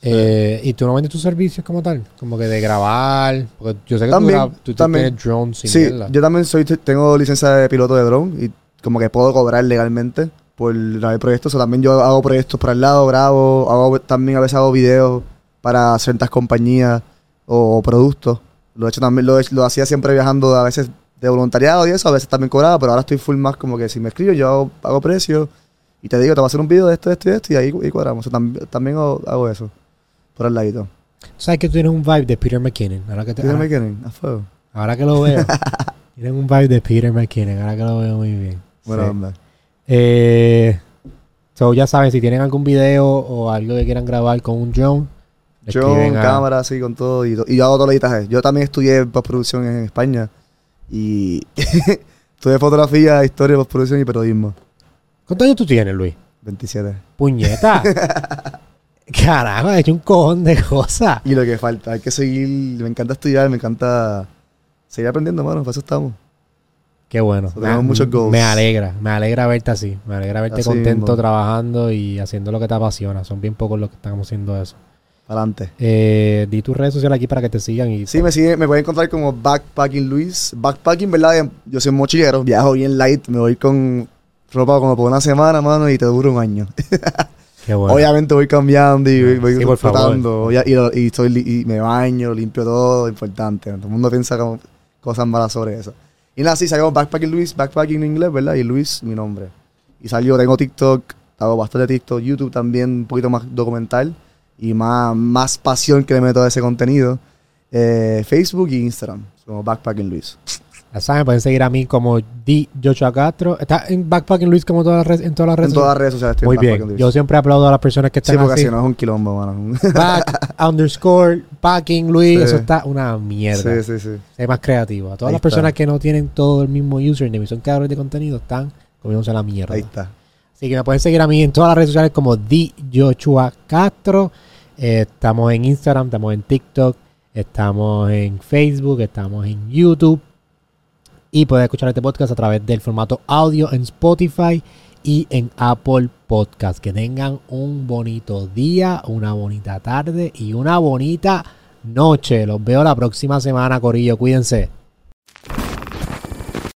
Eh, ¿Y tú no vendes tus servicios como tal? Como que de grabar. Porque yo sé que También, tú, grabas- tú, también. tienes drones y Sí, yo también soy, tengo licencia de piloto de drone y como que puedo cobrar legalmente por grabar proyectos. O también yo hago proyectos por al lado, grabo, hago, también a veces hago videos para ciertas compañías o, productos. Lo he hecho también, lo, he- lo hacía siempre viajando a veces de voluntariado y eso, a veces también cobraba, pero ahora estoy full más como que si me escribo yo hago, hago precios y te digo, te voy a hacer un video de esto, de esto y de esto y ahí y cuadramos. O sea, tam- también hago, hago eso por al ladito. ¿Sabes que tú tienes un vibe de Peter McKinnon? Ahora que, te- ¿Qué me ahora, quieren? A fuego. ahora que lo veo. tienes un vibe de Peter McKinnon. Ahora que lo veo muy bien. Bueno, Sí. onda. Eh, so, ya saben, si tienen algún video o algo que quieran grabar con un drone, Yo cámara, así, con todo. Y, y yo hago todo el editaje. Yo también estudié postproducción en España. Y estudié fotografía, historia, postproducción y periodismo. ¿Cuántos años tú tienes, Luis? 27. Puñeta. Carajo, he hecho un cojón de cosas. Y lo que falta, hay que seguir. Me encanta estudiar, me encanta seguir aprendiendo, mano. Para eso estamos. Qué bueno. So, tenemos muchos goals. Me alegra, me alegra verte así. Me alegra verte Así contento mismo. trabajando y haciendo lo que te apasiona. Son bien pocos los que estamos haciendo eso. Adelante. Eh, di tus redes sociales aquí para que te sigan y Sí, me sigue, me pueden encontrar como Backpacking Luis. Backpacking, ¿verdad? Yo soy mochilero, viajo bien light, me voy con ropa como por una semana, mano, y te dura un año. qué bueno. Obviamente voy cambiando y voy, voy Sí, disfrutando. Y, y estoy y me baño, limpio todo, importante. Todo el mundo piensa como cosas malas sobre eso. Y nada, sí, salió Backpacking Luis, Backpacking en inglés, ¿verdad? Y Luis, mi nombre. Y salió, tengo TikTok, hago bastante TikTok, YouTube también, un poquito más documental y más, más pasión que le meto a ese contenido. Eh, Facebook y Instagram, como Backpacking Luis. Ya saben, pueden seguir a mí como D. Joshua Castro. ¿Está en Backpacking Luis como todas las redes, en todas las redes En todas las redes sociales estoy Muy bien. Luis. Yo siempre aplaudo a las personas que Sí, están porque así. si no es un quilombo, mano. Back, underscore, packing Luis. Sí. Eso está una mierda. sí, sí, sí. Sé más creativo. A todas Ahí las personas está. que no tienen todo el mismo username y son creadores de contenido están comiéndose la mierda. Ahí está. Así que me pueden seguir a mí en todas las redes sociales como D. Joshua Castro. Eh, estamos en Instagram, estamos en TikTok, estamos en Facebook, estamos en YouTube. Y puedes escuchar este podcast a través del formato audio en Spotify y en Apple Podcast. Que tengan un bonito día, una bonita tarde y una bonita noche. Los veo la próxima semana, Corillo. Cuídense.